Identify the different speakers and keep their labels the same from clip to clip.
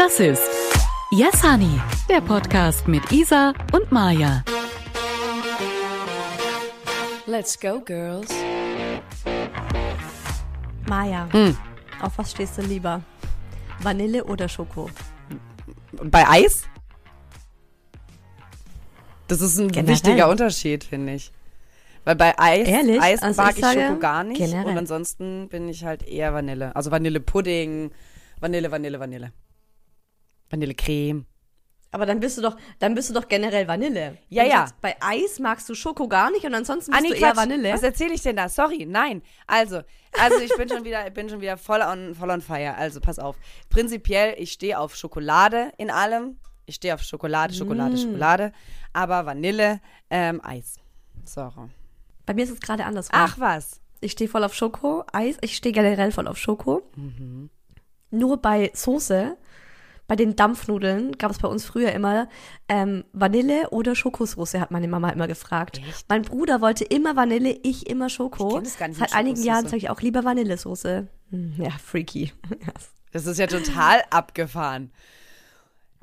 Speaker 1: Das ist Yes Honey, der Podcast mit Isa und Maja.
Speaker 2: Let's go, girls.
Speaker 3: Maja,
Speaker 2: Hm.
Speaker 3: auf was stehst du lieber? Vanille oder Schoko?
Speaker 2: Bei Eis? Das ist ein
Speaker 3: Generell.
Speaker 2: wichtiger Unterschied, finde ich. Weil bei Eis,
Speaker 3: Ehrlich?
Speaker 2: Eis
Speaker 3: Also
Speaker 2: mag
Speaker 3: ich
Speaker 2: ich, Schoko gar nicht.
Speaker 3: generell.
Speaker 2: Und ansonsten bin ich halt eher Vanille. Also Vanillepudding, Vanille, Vanille, Vanille. Vanillecreme.
Speaker 3: Aber dann bist du doch, dann bist du doch generell Vanille.
Speaker 2: Ja, ja.
Speaker 3: bei Eis magst du Schoko gar nicht und ansonsten bist
Speaker 2: Ah, nee,
Speaker 3: du eher
Speaker 2: Quatsch.
Speaker 3: Vanille.
Speaker 2: Was erzähle ich denn da? Sorry, nein. Also, also ich bin schon wieder, bin schon wieder voll on, voll on fire. Also, pass auf. Prinzipiell, ich stehe auf Schokolade in allem. Ich stehe auf Schokolade, Schokolade,
Speaker 3: Mm.
Speaker 2: Schokolade. Aber Vanille, ähm, Eis. Sorry.
Speaker 3: Bei mir ist es gerade andersrum.
Speaker 2: Ach was.
Speaker 3: Ich stehe voll auf Schoko, Eis. Ich stehe generell voll auf Schoko.
Speaker 2: Mhm.
Speaker 3: Nur bei Soße, bei den Dampfnudeln gab es bei uns früher immer ähm, Vanille oder Schokosoße, hat meine Mama immer gefragt.
Speaker 2: Echt?
Speaker 3: Mein Bruder wollte immer Vanille, ich immer Schoko.
Speaker 2: Ich das gar nicht
Speaker 3: Seit einigen Jahren sage ich auch lieber Vanillesoße. Hm, ja, freaky.
Speaker 2: Das ist ja total abgefahren.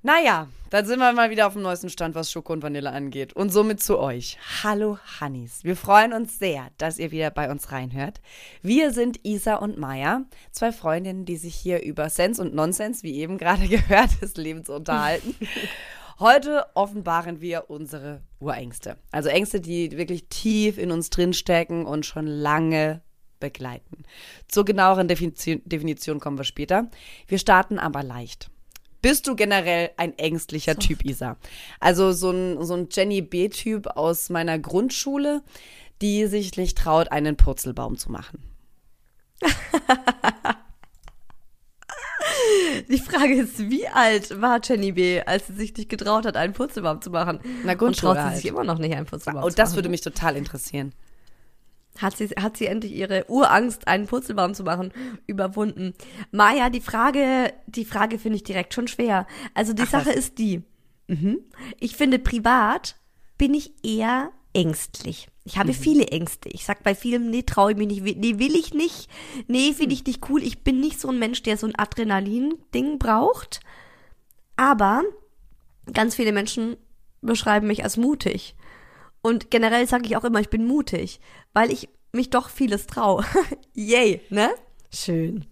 Speaker 2: Naja, dann sind wir mal wieder auf dem neuesten Stand, was Schoko und Vanille angeht. Und somit zu euch. Hallo Hannis. Wir freuen uns sehr, dass ihr wieder bei uns reinhört. Wir sind Isa und Maya, zwei Freundinnen, die sich hier über Sense und Nonsens, wie eben gerade gehört, des Lebens unterhalten. Heute offenbaren wir unsere Urängste. Also Ängste, die wirklich tief in uns drinstecken und schon lange begleiten. Zur genaueren Definition kommen wir später. Wir starten aber leicht. Bist du generell ein ängstlicher Typ, Isa? Also so ein, so ein Jenny B-Typ aus meiner Grundschule, die sich nicht traut, einen Purzelbaum zu machen.
Speaker 3: Die Frage ist, wie alt war Jenny B., als sie sich nicht getraut hat, einen Purzelbaum zu machen?
Speaker 2: Na,
Speaker 3: Und
Speaker 2: Grundschule
Speaker 3: traut sie
Speaker 2: halt.
Speaker 3: sich immer noch nicht, einen Purzelbaum
Speaker 2: Und
Speaker 3: zu
Speaker 2: das
Speaker 3: machen?
Speaker 2: würde mich total interessieren.
Speaker 3: Hat sie, hat sie endlich ihre Urangst, einen Purzelbaum zu machen, überwunden? Maja, die Frage, die Frage finde ich direkt schon schwer. Also die
Speaker 2: Ach,
Speaker 3: Sache
Speaker 2: was?
Speaker 3: ist die. Mhm. Ich finde, privat bin ich eher ängstlich. Ich
Speaker 2: Mhm.
Speaker 3: habe viele Ängste. Ich sag bei vielem, nee, traue ich mich nicht, nee, will ich nicht, nee, finde ich nicht cool. Ich bin nicht so ein Mensch, der so ein Adrenalin-Ding braucht. Aber ganz viele Menschen beschreiben mich als mutig. Und generell sage ich auch immer, ich bin mutig, weil ich mich doch vieles traue. Yay, ne? Schön.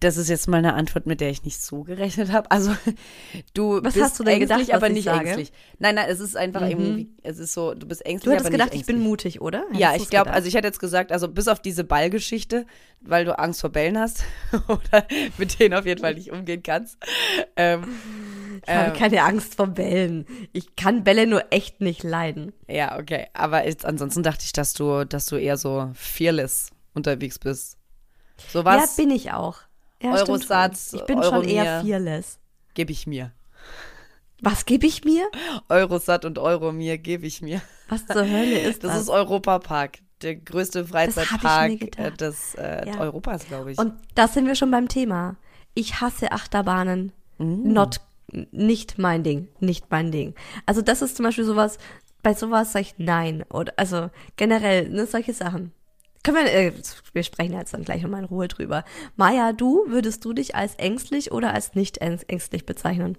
Speaker 2: Das ist jetzt mal eine Antwort, mit der ich nicht so gerechnet habe. Also du
Speaker 3: Was
Speaker 2: bist
Speaker 3: hast du denn
Speaker 2: ängstlich,
Speaker 3: gedacht,
Speaker 2: aber
Speaker 3: ich
Speaker 2: nicht ängstlich. Nein, nein, es ist einfach
Speaker 3: Mhm.
Speaker 2: irgendwie, es ist so, du bist ängstlich,
Speaker 3: Du hattest
Speaker 2: aber
Speaker 3: gedacht, ich bin mutig, oder?
Speaker 2: Ja,
Speaker 3: Hättest
Speaker 2: ich
Speaker 3: du's
Speaker 2: glaube, also ich hätte jetzt gesagt, also bis auf diese Ballgeschichte, weil du Angst vor Bällen hast oder mit denen auf jeden Fall nicht umgehen kannst. Ähm,
Speaker 3: ich habe
Speaker 2: ähm,
Speaker 3: keine Angst vor Bällen. Ich kann Bälle nur echt nicht leiden.
Speaker 2: ja, okay. Aber jetzt, ansonsten dachte ich, dass du, dass du eher so fearless unterwegs bist. So was
Speaker 3: Ja, bin ich auch. Ja,
Speaker 2: Eurosatz.
Speaker 3: Ich bin schon eher fearless.
Speaker 2: gebe ich mir.
Speaker 3: Was gebe ich mir?
Speaker 2: Eurosat und Euromir gebe ich mir.
Speaker 3: Was zur Hölle ist
Speaker 2: Das
Speaker 3: das?
Speaker 2: ist Europapark, der größte Freizeitpark
Speaker 3: mir
Speaker 2: äh, des äh,
Speaker 3: Ja.
Speaker 2: Europas, glaube ich.
Speaker 3: Und da sind wir schon beim Thema. Ich hasse Achterbahnen.
Speaker 2: Mm.
Speaker 3: Not, nicht mein Ding. Nicht mein Ding. Also das ist zum Beispiel sowas, bei sowas sage ich nein. Oder, also generell, ne, solche Sachen. Können wir, äh, wir sprechen jetzt dann gleich nochmal in Ruhe drüber. Maja, du, würdest du dich als ängstlich oder als nicht ängst- ängstlich bezeichnen?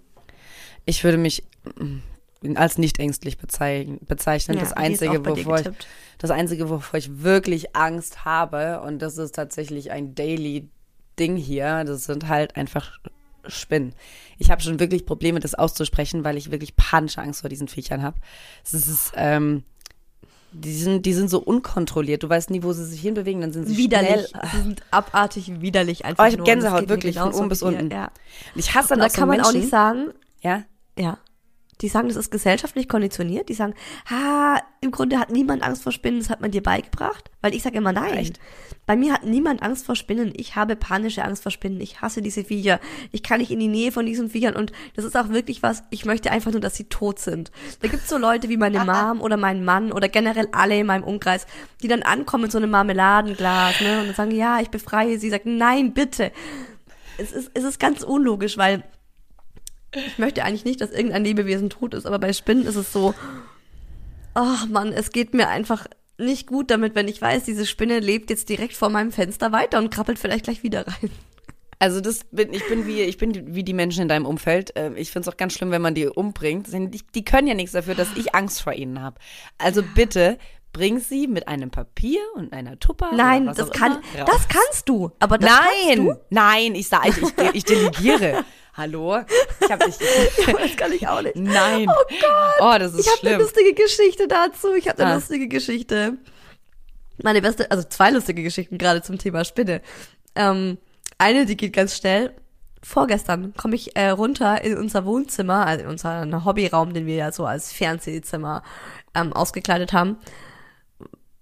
Speaker 2: Ich würde mich mm, als nicht ängstlich bezeichnen. bezeichnen.
Speaker 3: Ja,
Speaker 2: das einzige, wovor ich, das einzige, wovor ich wirklich Angst habe, und das ist tatsächlich ein Daily Ding hier, das sind halt einfach Spinnen. Ich habe schon wirklich Probleme, das auszusprechen, weil ich wirklich panische Angst vor diesen Viechern habe. Es ist, ähm, die sind, die sind so unkontrolliert. Du weißt nie, wo sie sich hinbewegen, dann sind sie
Speaker 3: Widerlich.
Speaker 2: schnell.
Speaker 3: Sie sind abartig widerlich einfach
Speaker 2: Oh, ich
Speaker 3: nur.
Speaker 2: Gänsehaut, wirklich, von oben bis unten.
Speaker 3: Ja.
Speaker 2: Ich hasse dann
Speaker 3: Und da
Speaker 2: auch so
Speaker 3: kann man auch nicht sagen,
Speaker 2: ja,
Speaker 3: Ja. Die sagen, das ist gesellschaftlich konditioniert. Die sagen, ha, im Grunde hat niemand Angst vor Spinnen, das hat man dir beigebracht. Weil ich sage immer nein.
Speaker 2: Echt?
Speaker 3: Bei mir hat niemand Angst vor Spinnen. Ich habe panische Angst vor Spinnen. Ich hasse diese Viecher. Ich kann nicht in die Nähe von diesen Viechern. Und das ist auch wirklich was, ich möchte einfach nur, dass sie tot sind. Da gibt's so Leute wie meine Mom oder mein Mann oder generell alle in meinem Umkreis, die dann ankommen mit so einem Marmeladenglas, ne, und dann sagen, ja, ich befreie sie. Sagt, nein, bitte. Es ist, es ist ganz unlogisch, weil ich möchte eigentlich nicht, dass irgendein Lebewesen tot ist, aber bei Spinnen ist es so, ach Mann, es geht mir einfach nicht gut damit, wenn ich weiß, diese Spinne lebt jetzt direkt vor meinem Fenster weiter und krabbelt vielleicht gleich wieder rein.
Speaker 2: Also das bin ich bin wie ich bin wie die Menschen in deinem Umfeld. Äh, Ich finde es auch ganz schlimm, wenn man die umbringt. Die, können ja nichts dafür, dass ich Angst vor ihnen habe. Also bitte bring sie mit einem Papier und einer Tupper.
Speaker 3: Nein, das kann,
Speaker 2: immer
Speaker 3: das
Speaker 2: raus.
Speaker 3: kannst du. Aber das kannst
Speaker 2: Nein,
Speaker 3: du.
Speaker 2: nein, ich sage, ich, ich, ich delegiere. Hallo? Ich habe nicht.
Speaker 3: Das kann ich auch nicht.
Speaker 2: Nein.
Speaker 3: Oh Gott.
Speaker 2: Oh, das ist
Speaker 3: ich habe eine
Speaker 2: schlimm.
Speaker 3: lustige Geschichte dazu. Ich habe eine
Speaker 2: Ah.
Speaker 3: lustige Geschichte. Meine beste, also zwei lustige Geschichten gerade zum Thema Spinne. Ähm, eine, die geht ganz schnell. Vorgestern komme ich äh, runter in unser Wohnzimmer, also in unseren Hobbyraum, den wir ja so als Fernsehzimmer ähm, ausgekleidet haben.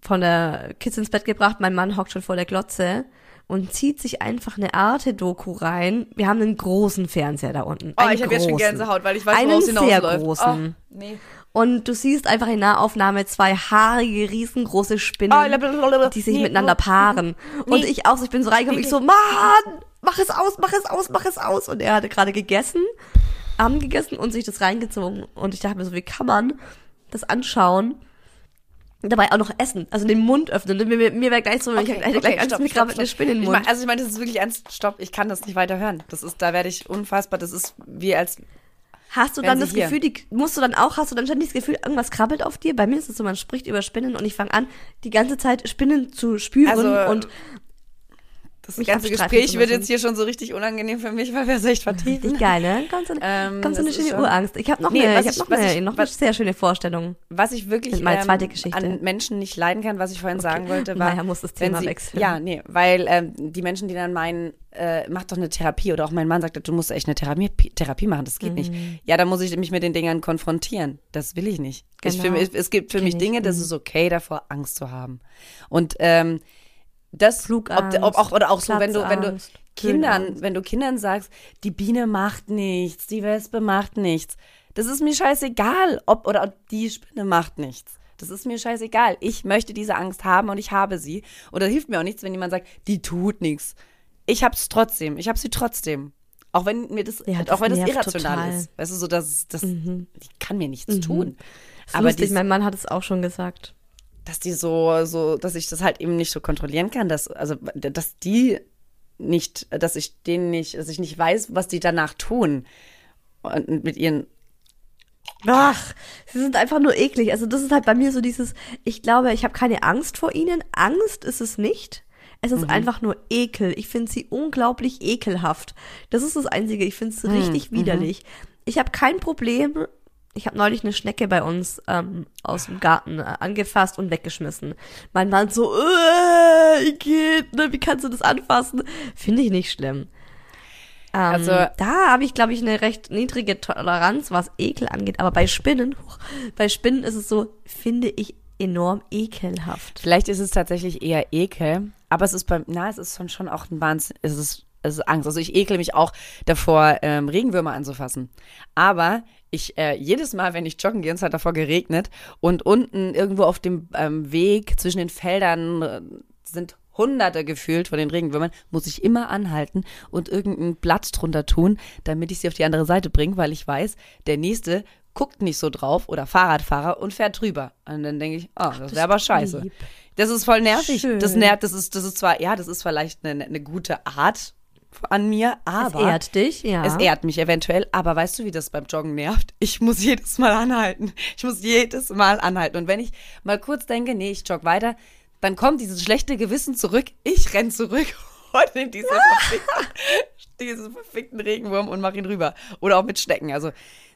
Speaker 3: Von der Kids ins Bett gebracht. Mein Mann hockt schon vor der Glotze und zieht sich einfach eine Arte-Doku rein. Wir haben einen großen Fernseher da unten.
Speaker 2: Oh,
Speaker 3: einen
Speaker 2: ich habe jetzt schon. Gänsehaut, weil ich weiß,
Speaker 3: Einen
Speaker 2: worauf es
Speaker 3: sehr
Speaker 2: hinausläuft.
Speaker 3: großen.
Speaker 2: Oh, nee.
Speaker 3: Und du siehst einfach in Nahaufnahme zwei haarige, riesengroße Spinnen,
Speaker 2: Oh, blablabla.
Speaker 3: die sich
Speaker 2: Nee,
Speaker 3: miteinander paaren. Und
Speaker 2: nee.
Speaker 3: ich auch, so, ich bin so reingekommen, ich so, Mann, mach es aus, mach es aus, mach es aus. Und er hatte gerade gegessen, Abend gegessen und sich das reingezogen. Und ich dachte mir so, wie kann man das anschauen? Dabei auch noch essen, also den Mund öffnen. Mir, mir, mir wäre gleich so, ich hätte gleich Angst, mir gerade eine Spinne in den
Speaker 2: Ich
Speaker 3: Mund.
Speaker 2: mein, also ich meine, das ist wirklich ernst. Stopp, ich kann das nicht weiter hören. Das ist, da werde ich unfassbar. Das ist wie als
Speaker 3: Hast du dann das
Speaker 2: hier.
Speaker 3: Gefühl, die, musst du dann auch, hast du dann ständig das Gefühl, irgendwas krabbelt auf dir? Bei mir ist es so, man spricht über Spinnen und ich fange an, die ganze Zeit Spinnen zu spüren
Speaker 2: Also,
Speaker 3: und
Speaker 2: das
Speaker 3: Mich
Speaker 2: ganze Gespräch wird jetzt hier schon so richtig unangenehm für mich, weil wir es echt vertiefen.
Speaker 3: richtig geil, ne? Ganz so, eine-
Speaker 2: Ähm,
Speaker 3: ganz so eine schöne Urangst. Ich habe noch
Speaker 2: Nee,
Speaker 3: eine, ich
Speaker 2: ich-
Speaker 3: habe noch, eine,
Speaker 2: ich-
Speaker 3: noch eine
Speaker 2: was-
Speaker 3: sehr schöne Vorstellung.
Speaker 2: Was ich wirklich
Speaker 3: Meine
Speaker 2: ähm,
Speaker 3: zweite Geschichte.
Speaker 2: an Menschen nicht leiden kann, was ich vorhin sagen wollte, war,
Speaker 3: Naja, muss das Thema
Speaker 2: sie,
Speaker 3: wechseln.
Speaker 2: Ja, nee, weil ähm, die Menschen, die dann meinen, äh, mach doch eine Therapie oder auch mein Mann sagt, du musst echt eine Therapie, Therapie machen, das geht nicht.
Speaker 3: Mhm.
Speaker 2: Ja, dann muss ich mich mit den Dingern konfrontieren. Das will ich nicht. Ich, für
Speaker 3: Genau.
Speaker 2: es gibt für
Speaker 3: Kenn
Speaker 2: mich
Speaker 3: ich,
Speaker 2: Dinge, das
Speaker 3: mhm.
Speaker 2: ist okay, davor Angst zu haben. Und ähm, das,
Speaker 3: Flugangst,
Speaker 2: ob, ob auch oder auch so, wenn du, wenn du Kindern,
Speaker 3: Höhenangst.
Speaker 2: wenn du Kindern sagst, die Biene macht nichts, die Wespe macht nichts, das ist mir scheißegal, ob oder ob die Spinne macht nichts. Das ist mir scheißegal. Ich möchte diese Angst haben und ich habe sie. Und da hilft mir auch nichts, wenn jemand sagt, die tut nichts. Ich hab's trotzdem. Ich hab sie trotzdem. Auch wenn mir das,
Speaker 3: Ja,
Speaker 2: auch
Speaker 3: das
Speaker 2: wenn das irrational
Speaker 3: total. Mhm.
Speaker 2: ist. Weißt du, so dass das, die kann mir nichts tun.
Speaker 3: Das
Speaker 2: Aber
Speaker 3: lustig, mein Mann hat es auch schon gesagt.
Speaker 2: Dass die so, so, dass ich das halt eben nicht so kontrollieren kann, dass, also, dass die nicht, dass ich denen nicht, dass ich nicht weiß, was die danach tun. Und mit ihren,
Speaker 3: Ach, sie sind einfach nur eklig. Also das ist halt bei mir so dieses, ich glaube, ich habe keine Angst vor ihnen. Angst ist es nicht. Es ist einfach nur Ekel. Ich finde sie unglaublich ekelhaft. Das ist das Einzige. Ich finde es richtig widerlich. Ich habe kein Problem. Ich habe neulich eine Schnecke bei uns ähm, aus dem Garten äh, angefasst und weggeschmissen. Mein Mann so, äh, geht, ne, wie kannst du das anfassen? Finde ich nicht schlimm. Ähm,
Speaker 2: Also-
Speaker 3: da habe ich, glaube ich, eine recht niedrige Toleranz, was Ekel angeht. Aber bei Spinnen, bei Spinnen ist es so, finde ich enorm ekelhaft.
Speaker 2: vielleicht ist es tatsächlich eher Ekel, aber es ist beim, na, es ist schon, schon auch ein Wahnsinn, es ist, es ist Angst. Also ich ekel mich auch davor, ähm, Regenwürmer anzufassen. Aber ich, äh, jedes Mal, wenn ich joggen gehe, und es hat davor geregnet und unten irgendwo auf dem ähm, Weg zwischen den Feldern äh, sind Hunderte gefühlt von den Regenwürmern, muss ich immer anhalten und irgendein Blatt drunter tun, damit ich sie auf die andere Seite bringe, weil ich weiß, der nächste guckt nicht so drauf oder Fahrradfahrer und fährt drüber. Und dann denke ich, oh, das wäre aber scheiße.
Speaker 3: lieb.
Speaker 2: Das ist voll nervig.
Speaker 3: Schön.
Speaker 2: Das nervt, das ist, das ist zwar, ja, das ist vielleicht eine, eine gute Art an mir, aber
Speaker 3: es ehrt dich, ja.
Speaker 2: es ehrt mich eventuell, aber weißt du, wie das beim Joggen nervt? Ich muss jedes Mal anhalten. Ich muss jedes Mal anhalten. Und wenn ich mal kurz denke, nee, ich jogge weiter, dann kommt dieses schlechte Gewissen zurück. Ich renn zurück und nehme diese verfickten, diesen verfickten Regenwurm und mache ihn rüber. Oder auch mit Schnecken. Also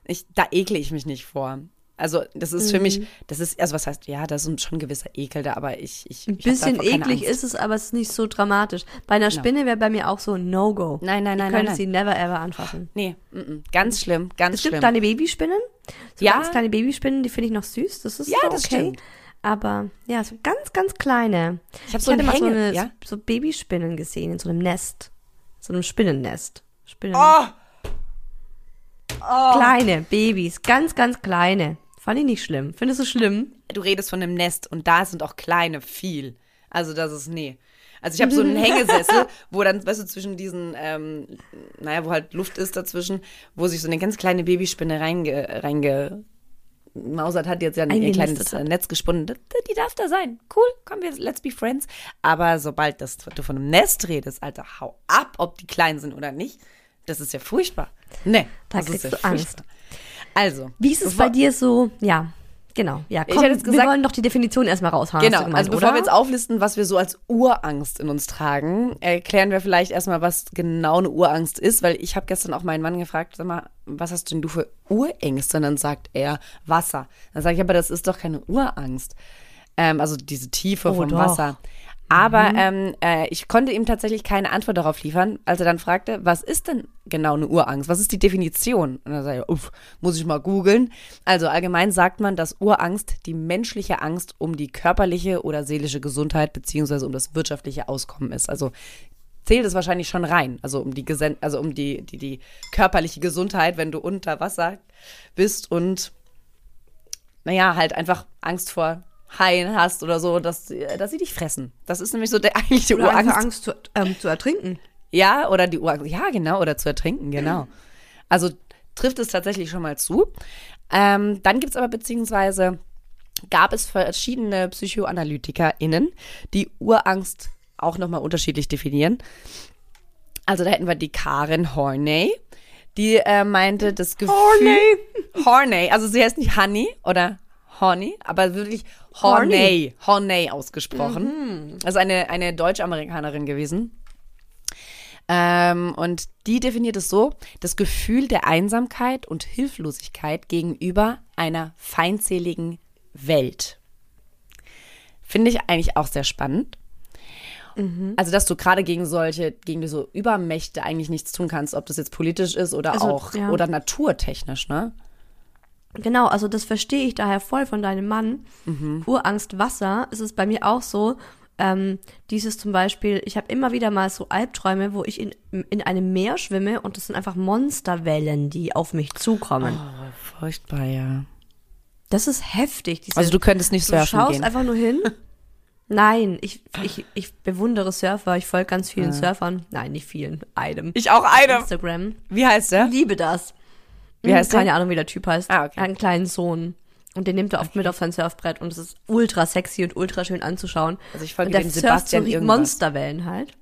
Speaker 2: ich, da ekle ich mich nicht vor. Also das ist für
Speaker 3: Mhm.
Speaker 2: mich, das ist, also was heißt, ja, das ist schon ein gewisser Ekel da, aber ich, ich,
Speaker 3: Ein
Speaker 2: ich hab
Speaker 3: bisschen eklig
Speaker 2: Angst.
Speaker 3: ist es, aber es ist nicht so dramatisch. Bei einer Spinne wäre bei mir auch so ein No-Go.
Speaker 2: Nein, nein, nein,
Speaker 3: ich könnte sie never ever anfassen.
Speaker 2: Nee, mm, mm, ganz schlimm, ganz
Speaker 3: Es gibt
Speaker 2: schlimm.
Speaker 3: kleine Babyspinnen. So
Speaker 2: Ja.
Speaker 3: ganz kleine Babyspinnen, die finde ich noch süß. Das ist
Speaker 2: Ja,
Speaker 3: so
Speaker 2: das
Speaker 3: okay.
Speaker 2: stimmt.
Speaker 3: Aber ja, so ganz, ganz kleine.
Speaker 2: Ich hab so
Speaker 3: hatte
Speaker 2: ein
Speaker 3: mal so, eine,
Speaker 2: ja?
Speaker 3: so Babyspinnen gesehen in so einem Nest. So einem Spinnennest. Spinnen.
Speaker 2: Oh,
Speaker 3: Kleine Babys, ganz, ganz kleine. Fand ich nicht schlimm. Findest du schlimm?
Speaker 2: du redest von einem Nest und da sind auch kleine viel. Also das ist, nee. Also ich habe so einen Hängesessel, wo dann, weißt du, zwischen diesen, ähm, naja, wo halt Luft ist dazwischen, wo sich so eine ganz kleine Babyspinne reinge, reinge Mausert hat jetzt ja ein kleines
Speaker 3: hat.
Speaker 2: äh, Netz gesponnen. Die, darf da sein. Cool, komm, wir, let's be friends. Aber sobald das, du von einem Nest redest, Alter, hau ab, ob die klein sind oder nicht. Das ist ja furchtbar. Nee,
Speaker 3: Da
Speaker 2: das ist ja
Speaker 3: du
Speaker 2: furchtbar. Also.
Speaker 3: Wie ist es bei dir so? Ja, genau. Ja,
Speaker 2: Ich
Speaker 3: komm,
Speaker 2: hätte jetzt
Speaker 3: wir
Speaker 2: gesagt-
Speaker 3: wollen doch die Definition erstmal raushauen.
Speaker 2: Genau,
Speaker 3: gemeint,
Speaker 2: also bevor
Speaker 3: oder?
Speaker 2: wir jetzt auflisten, was wir so als Urangst in uns tragen, erklären wir vielleicht erstmal, was genau eine Urangst ist, weil ich habe gestern auch meinen Mann gefragt, sag mal, was hast denn du für Urängste? Und dann sagt er Wasser. Dann sage ich, aber das ist doch keine Urangst. Ähm, also diese Tiefe
Speaker 3: Oh,
Speaker 2: vom
Speaker 3: doch.
Speaker 2: Wasser. Aber ähm, äh, ich konnte ihm tatsächlich keine Antwort darauf liefern, als er dann fragte, was ist denn genau eine Urangst? Was ist die Definition? Und dann sage ich, uff, muss ich mal googeln. Also allgemein sagt man, dass Urangst die menschliche Angst um die körperliche oder seelische Gesundheit beziehungsweise um das wirtschaftliche Auskommen ist. Also zählt es wahrscheinlich schon rein, also um die Gesen also um die, die, die körperliche Gesundheit, wenn du unter Wasser bist und naja, halt einfach Angst vor Haien hast oder so, dass, sie- dass sie dich fressen. Das ist nämlich so der eigentliche
Speaker 3: Oder
Speaker 2: Urangst.
Speaker 3: Angst zu, ähm, zu ertrinken.
Speaker 2: Ja, oder die Urangst. Ja, genau, oder zu ertrinken, genau. Also trifft es tatsächlich schon mal zu. Ähm, dann gibt es aber beziehungsweise gab es verschiedene PsychoanalytikerInnen, die Urangst auch nochmal unterschiedlich definieren. Also da hätten wir die Karen Horney, die äh, meinte, das Gefühl... Horney! Horney, also sie heißt nicht Honey oder Horny, aber wirklich Horney, Horney ausgesprochen. Also eine, eine Deutsch-Amerikanerin gewesen. Ähm, und die definiert es so, das Gefühl der Einsamkeit und Hilflosigkeit gegenüber einer feindseligen Welt. Finde ich eigentlich auch sehr spannend. Also, dass du gerade gegen solche, gegen so Übermächte eigentlich nichts tun kannst, ob das jetzt politisch ist oder
Speaker 3: Also,
Speaker 2: auch
Speaker 3: ja.
Speaker 2: oder naturtechnisch, ne?
Speaker 3: Genau, also das verstehe ich daher voll von deinem Mann.
Speaker 2: Mhm.
Speaker 3: Urangst Wasser ist es bei mir auch so. Ähm, dieses zum Beispiel, ich habe immer wieder mal so Albträume, wo ich in, in einem Meer schwimme und das sind einfach Monsterwellen, die auf mich zukommen.
Speaker 2: Oh, furchtbar, ja.
Speaker 3: Das ist heftig. Diese,
Speaker 2: Also du könntest nicht
Speaker 3: du
Speaker 2: surfen
Speaker 3: schaust
Speaker 2: gehen.
Speaker 3: einfach nur hin. Nein, ich, ich, ich bewundere Surfer, ich folge ganz vielen Surfern. Nein, nicht vielen, einem.
Speaker 2: Ich auch eine.
Speaker 3: Instagram.
Speaker 2: Wie heißt der?
Speaker 3: Ich liebe das.
Speaker 2: Wie heißt
Speaker 3: Keine
Speaker 2: der?
Speaker 3: Ahnung, wie der Typ heißt.
Speaker 2: Ah, okay.
Speaker 3: Er hat einen kleinen Sohn. Und den nimmt er oft mit auf sein Surfbrett und es ist ultra sexy und ultra schön anzuschauen.
Speaker 2: Also ich folge
Speaker 3: und
Speaker 2: dem Sebastian
Speaker 3: so
Speaker 2: irgendwas.
Speaker 3: Monsterwellen halt.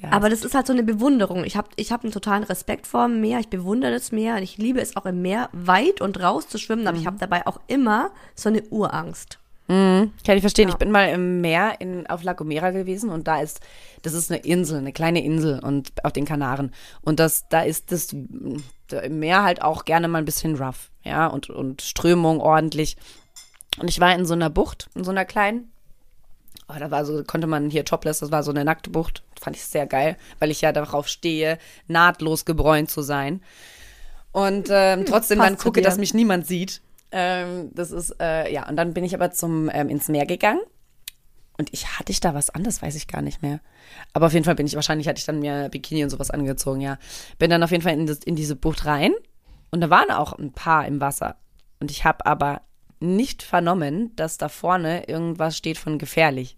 Speaker 2: Ja,
Speaker 3: Aber das ist halt so eine Bewunderung. Ich habe ich hab einen totalen Respekt vor dem Meer. Ich bewundere das Meer und ich liebe es auch im Meer weit und raus zu schwimmen.
Speaker 2: Mhm.
Speaker 3: Aber ich habe dabei auch immer so eine Urangst.
Speaker 2: Kann ich verstehen.
Speaker 3: Ja.
Speaker 2: Ich bin mal im Meer in, auf La Gomera gewesen und da ist, das ist eine Insel, eine kleine Insel und auf den Kanaren. Und das, da ist das im Meer halt auch gerne mal ein bisschen rough, ja, und, und Strömung ordentlich. Und ich war in so einer Bucht, in so einer kleinen. Oh, da war so, konnte man hier topless, das war so eine nackte Bucht. Fand ich sehr geil, weil ich ja darauf stehe, nahtlos gebräunt zu sein. Und ähm, trotzdem
Speaker 3: passt
Speaker 2: dann gucke, dass mich niemand sieht. Ähm, das ist, äh, ja, und dann bin ich aber zum, ähm, ins Meer gegangen. Und ich hatte ich da was anderes, weiß ich gar nicht mehr. Aber auf jeden Fall bin ich, wahrscheinlich hatte ich dann mir Bikini und sowas angezogen, ja. Bin dann auf jeden Fall in, das, in diese Bucht rein. Und da waren auch ein paar im Wasser. Und ich habe aber nicht vernommen, dass da vorne irgendwas steht von gefährlich.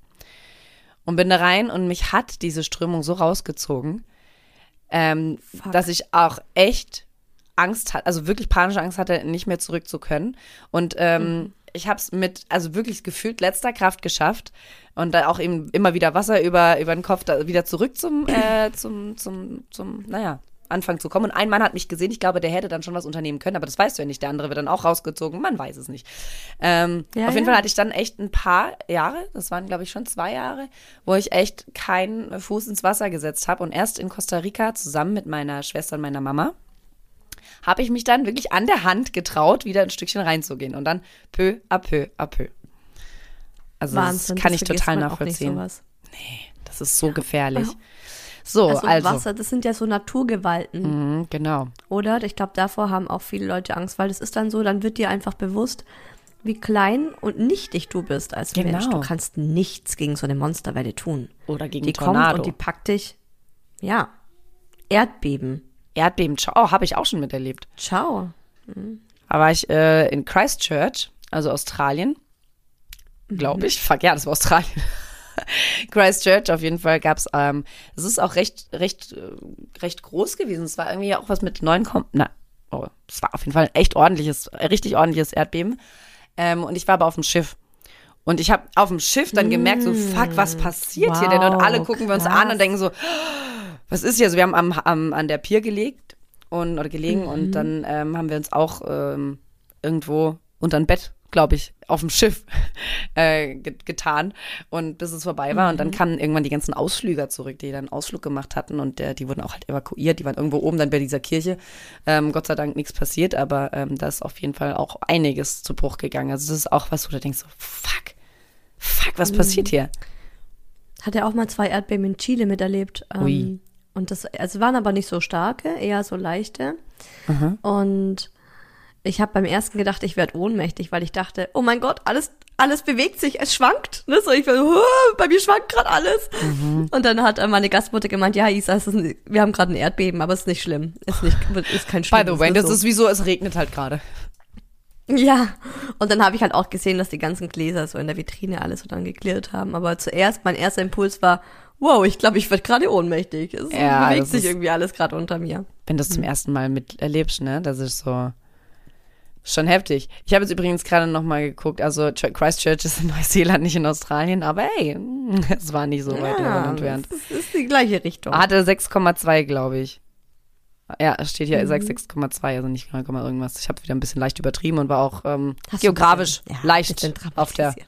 Speaker 2: Und bin da rein und mich hat diese Strömung so rausgezogen, ähm, dass ich auch echt Angst hatte, also wirklich panische Angst hatte, nicht mehr zurück zu können. Und ähm, ich habe es mit, also wirklich gefühlt letzter Kraft geschafft und da auch eben immer wieder Wasser über, über den Kopf, da wieder zurück zum, äh, zum, zum, zum, naja, Anfang zu kommen. Und ein Mann hat mich gesehen, ich glaube, der hätte dann schon was unternehmen können, aber das weißt du ja nicht. Der andere wird dann auch rausgezogen, man weiß es nicht. Ähm,
Speaker 3: Ja,
Speaker 2: auf jeden
Speaker 3: ja.
Speaker 2: Fall hatte ich dann echt ein paar Jahre, das waren glaube ich schon zwei Jahre, wo ich echt keinen Fuß ins Wasser gesetzt habe. Und erst in Costa Rica zusammen mit meiner Schwester und meiner Mama habe ich mich dann wirklich an der Hand getraut, wieder ein Stückchen reinzugehen. Und dann peu à peu à peu. Also
Speaker 3: Wahnsinn.
Speaker 2: das kann
Speaker 3: das
Speaker 2: ich total nachvollziehen.
Speaker 3: sowas.
Speaker 2: Das ist so gefährlich. So,
Speaker 3: Also,
Speaker 2: also.
Speaker 3: Wasser, das sind ja so Naturgewalten,
Speaker 2: Mhm, genau.
Speaker 3: oder? Ich glaube, davor haben auch viele Leute Angst, weil das ist dann so, dann wird dir einfach bewusst, wie klein und nichtig du bist als
Speaker 2: Genau.
Speaker 3: Mensch. Du kannst nichts gegen so eine Monsterwelle tun.
Speaker 2: Oder gegen
Speaker 3: Die
Speaker 2: Tornado.
Speaker 3: kommt und die packt dich. Ja. Erdbeben.
Speaker 2: Erdbeben, oh, habe ich auch schon miterlebt.
Speaker 3: Ciao.
Speaker 2: Da war ich äh, in Christchurch, also Australien.
Speaker 3: Mhm.
Speaker 2: Glaube ich. Fuck, ja, das war Australien. Christchurch auf jeden Fall gab's. Ähm, es ist auch recht, recht, äh, recht groß gewesen. Es war irgendwie auch was mit 9, Kom- na, oh, es war auf jeden Fall ein echt ordentliches, richtig ordentliches Erdbeben. Ähm, und ich war aber auf dem Schiff. Und ich habe auf dem Schiff dann gemerkt, so, fuck, was passiert hier denn? Und
Speaker 3: Wow,
Speaker 2: alle gucken wir uns an
Speaker 3: krass.
Speaker 2: und denken so, was ist hier? Also wir haben am, am, an der Pier gelegt und, oder gelegen und dann ähm, haben wir uns auch ähm, irgendwo unter ein Bett, glaube ich, auf dem Schiff äh, get getan und bis es vorbei war. Und dann kamen irgendwann die ganzen Ausflüger zurück, die dann einen Ausflug gemacht hatten und äh, die wurden auch halt evakuiert. Die waren irgendwo oben dann bei dieser Kirche. Ähm, Gott sei Dank nichts passiert, aber ähm, da ist auf jeden Fall auch einiges zu Bruch gegangen. Also das ist auch was, wo du denkst so, fuck, fuck, was passiert hier?
Speaker 3: Hat er auch mal zwei Erdbeben in Chile miterlebt. Ähm,
Speaker 2: Ui.
Speaker 3: Und das, also waren aber nicht so starke, eher so leichte. Und ich habe beim ersten gedacht, ich werde ohnmächtig, weil ich dachte, oh mein Gott, alles, alles bewegt sich, es schwankt. Ne? So, ich war, so, "Huh, bei mir schwankt gerade alles. Und dann hat meine Gastmutter gemeint, ja, Isa, es ist ein, wir haben gerade ein Erdbeben, aber es ist nicht schlimm. Ist nicht, ist kein
Speaker 2: By
Speaker 3: schlimmes.
Speaker 2: the way,
Speaker 3: nur
Speaker 2: das
Speaker 3: so.
Speaker 2: ist wie so, es regnet halt gerade.
Speaker 3: Ja, und dann habe ich halt auch gesehen, dass die ganzen Gläser so in der Vitrine alles so dann geklirrt haben. Aber zuerst, mein erster Impuls war, wow, ich glaube, ich werde gerade ohnmächtig. Es
Speaker 2: Ja,
Speaker 3: bewegt sich
Speaker 2: ist-
Speaker 3: irgendwie alles gerade unter mir.
Speaker 2: Wenn du das zum ersten Mal miterlebst, ne? Das ist so schon heftig. Ich habe jetzt übrigens gerade noch mal geguckt, also Ch- Christchurch ist in Neuseeland, nicht in Australien, aber hey, es war nicht so weit davon entfernt.
Speaker 3: das ist die gleiche Richtung.
Speaker 2: Hatte 6,2, glaube ich. Ja, es steht hier,
Speaker 3: Mhm.
Speaker 2: er sagt 6,2, also nicht 9, irgendwas. Ich habe wieder ein bisschen leicht übertrieben und war auch ähm, geografisch
Speaker 3: bisschen- ja,
Speaker 2: leicht auf der.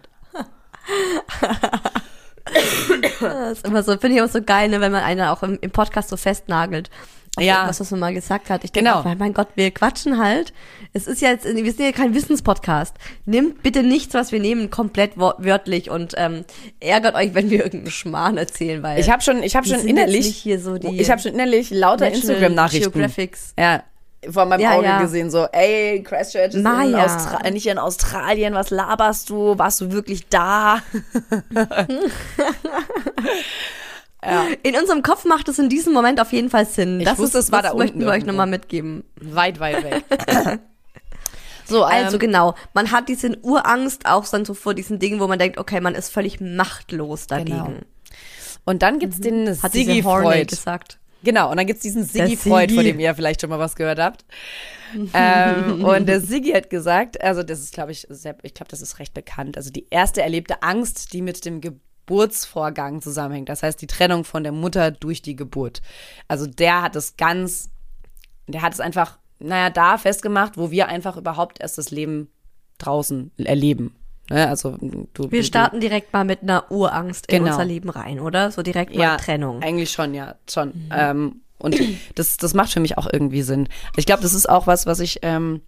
Speaker 3: Das ist immer so, finde ich immer so geil, ne, wenn man einen auch im, im Podcast so festnagelt. Auf
Speaker 2: Ja.
Speaker 3: irgendwas, was man mal gesagt hat. Ich denke
Speaker 2: Genau.
Speaker 3: auch, mein Gott, wir quatschen halt. Es ist ja jetzt, wir sind ja kein Wissenspodcast. Nimmt bitte nichts, was wir nehmen, komplett wörtlich und ähm, ärgert euch, wenn wir irgendeinen Schmarrn erzählen, weil
Speaker 2: Ich habe schon, ich habe schon innerlich,
Speaker 3: hier so die
Speaker 2: ich habe schon innerlich lauter Instagram-Nachrichten.
Speaker 3: Geographics.
Speaker 2: Ja, vor meinem
Speaker 3: Ja,
Speaker 2: Auge
Speaker 3: ja.
Speaker 2: gesehen, so, ey, Christchurch ist in. Austra nicht in Australien, was laberst du? Warst du wirklich da?
Speaker 3: In unserem Kopf macht es in diesem Moment auf jeden Fall Sinn.
Speaker 2: Ich
Speaker 3: das
Speaker 2: wusste,
Speaker 3: ist,
Speaker 2: es war
Speaker 3: das
Speaker 2: da
Speaker 3: möchten wir euch nochmal mitgeben.
Speaker 2: Weit, weit weg. so,
Speaker 3: Also
Speaker 2: ähm,
Speaker 3: genau, man hat diese Urangst auch dann so vor diesen Dingen, wo man denkt, okay, man ist völlig machtlos dagegen.
Speaker 2: Genau. Und dann gibt's den
Speaker 3: Hat
Speaker 2: Siggi Freud.
Speaker 3: gesagt.
Speaker 2: Genau, und dann gibt's diesen Siggi Freud, von dem ihr vielleicht schon mal was gehört habt. ähm, und der Siggi hat gesagt, also das ist, glaube ich, sehr, ich glaube, das ist recht bekannt. Also die erste erlebte Angst, die mit dem Geburtsvorgang zusammenhängt. Das heißt, die Trennung von der Mutter durch die Geburt. Also der hat es ganz, der hat es einfach, naja, da festgemacht, wo wir einfach überhaupt erst das Leben draußen erleben. Ne? Also du,
Speaker 3: Wir
Speaker 2: du-
Speaker 3: starten direkt mal mit einer Urangst in
Speaker 2: Genau.
Speaker 3: unser Leben rein, oder? So direkt mal
Speaker 2: ja,
Speaker 3: Trennung.
Speaker 2: Eigentlich schon, ja, schon. Ähm, und das, das macht für mich auch irgendwie Sinn. Ich glaube, das ist auch was, was ich, ähm,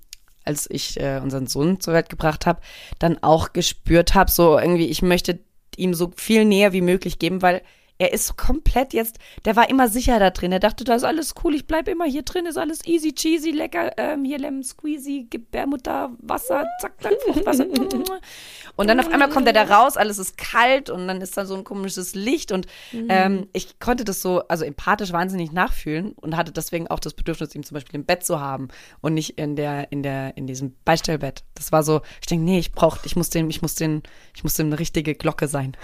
Speaker 2: als ich äh, unseren Sohn zur Welt gebracht habe, dann auch gespürt habe, so irgendwie, ich möchte ihm so viel näher wie möglich geben, weil er ist komplett jetzt, der war immer sicher da drin. Er dachte, da ist alles cool, ich bleib immer hier drin, ist alles easy cheesy, lecker, ähm, hier Lemon Squeezy, Gebärmutter, Wasser, zack, zack, Fruchtwasser. Und dann auf einmal kommt er da raus, alles ist kalt und dann ist da so ein komisches Licht und ähm, ich konnte das so, also empathisch wahnsinnig nachfühlen und hatte deswegen auch das Bedürfnis, ihn zum Beispiel im Bett zu haben und nicht in der, in der, in diesem Beistellbett. Das war so, ich denke, nee, ich brauch, ich muss den, ich muss den, ich muss dem eine richtige Glocke sein.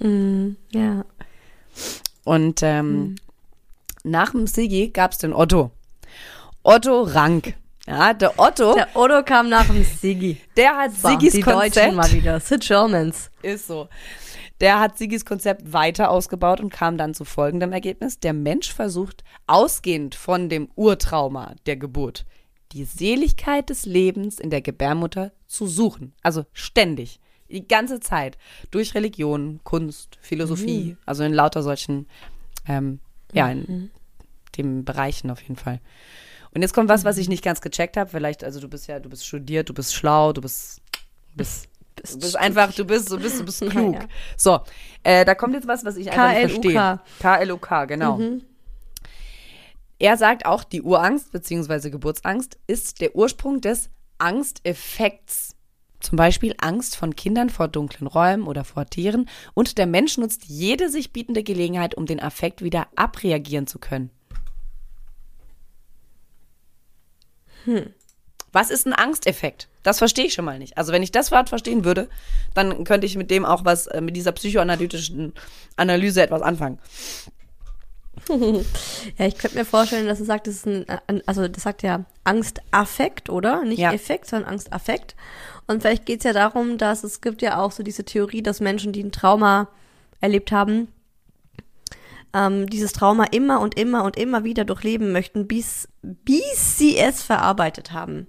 Speaker 3: Ja.
Speaker 2: Und ähm, nach dem Sigi gab es den Otto. Otto Rank. Ja, der Otto, der,
Speaker 3: Der Odo kam nach dem Sigi.
Speaker 2: hat
Speaker 3: So,
Speaker 2: Sigis
Speaker 3: die Deutschen
Speaker 2: Konzept.
Speaker 3: mal wieder. The Germans.
Speaker 2: Ist so. Der hat Sigis Konzept weiter ausgebaut und kam dann zu folgendem Ergebnis. Der Mensch versucht, ausgehend von dem Urtrauma der Geburt, die Seligkeit des Lebens in der Gebärmutter zu suchen. Also ständig. Die ganze Zeit. Durch Religion, Kunst, Philosophie. Also in lauter solchen, ähm, ja, in den Bereichen auf jeden Fall. Und jetzt kommt was, was ich nicht ganz gecheckt habe. Vielleicht, also du bist ja, du bist studiert, du bist schlau, du bist, bist Du bist einfach, du bist, du bist, du bist klug.
Speaker 3: Ja, ja.
Speaker 2: So, äh, da kommt jetzt was, was ich einfach nicht verstehe. KLUK, genau. Er sagt auch, die Urangst bzw. Geburtsangst ist der Ursprung des Angsteffekts. Zum Beispiel Angst von Kindern vor dunklen Räumen oder vor Tieren. Und der Mensch nutzt jede sich bietende Gelegenheit, um den Affekt wieder abreagieren zu können. Was ist ein Angsteffekt? Das verstehe ich schon mal nicht. Also wenn ich das Wort verstehen würde, dann könnte ich mit dem auch was, äh, mit dieser psychoanalytischen Analyse etwas anfangen.
Speaker 3: ja, ich könnte mir vorstellen, dass du sagt, das ist ein, ein- also das sagt ja Angstaffekt, oder? Nicht
Speaker 2: Ja.
Speaker 3: Effekt, sondern Angstaffekt. Und vielleicht geht's ja darum, dass es gibt ja auch so diese Theorie, dass Menschen, die ein Trauma erlebt haben, ähm, dieses Trauma immer und immer und immer wieder durchleben möchten, bis, bis sie es verarbeitet haben.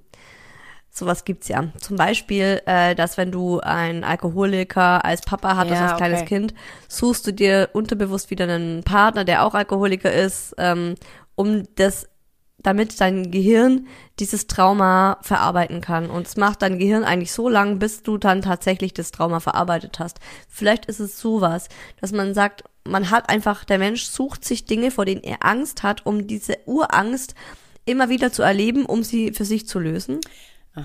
Speaker 3: Sowas gibt's ja. Zum Beispiel, äh, dass wenn du einen Alkoholiker als Papa hattest,
Speaker 2: Ja,
Speaker 3: als kleines
Speaker 2: okay.
Speaker 3: Kind, suchst du dir unterbewusst wieder einen Partner, der auch Alkoholiker ist, ähm, um das, damit dein Gehirn dieses Trauma verarbeiten kann. Und es macht dein Gehirn eigentlich so lang, bis du dann tatsächlich das Trauma verarbeitet hast. Vielleicht ist es sowas, dass man sagt, man hat einfach, der Mensch sucht sich Dinge, vor denen er Angst hat, um diese Urangst immer wieder zu erleben, um sie für sich zu lösen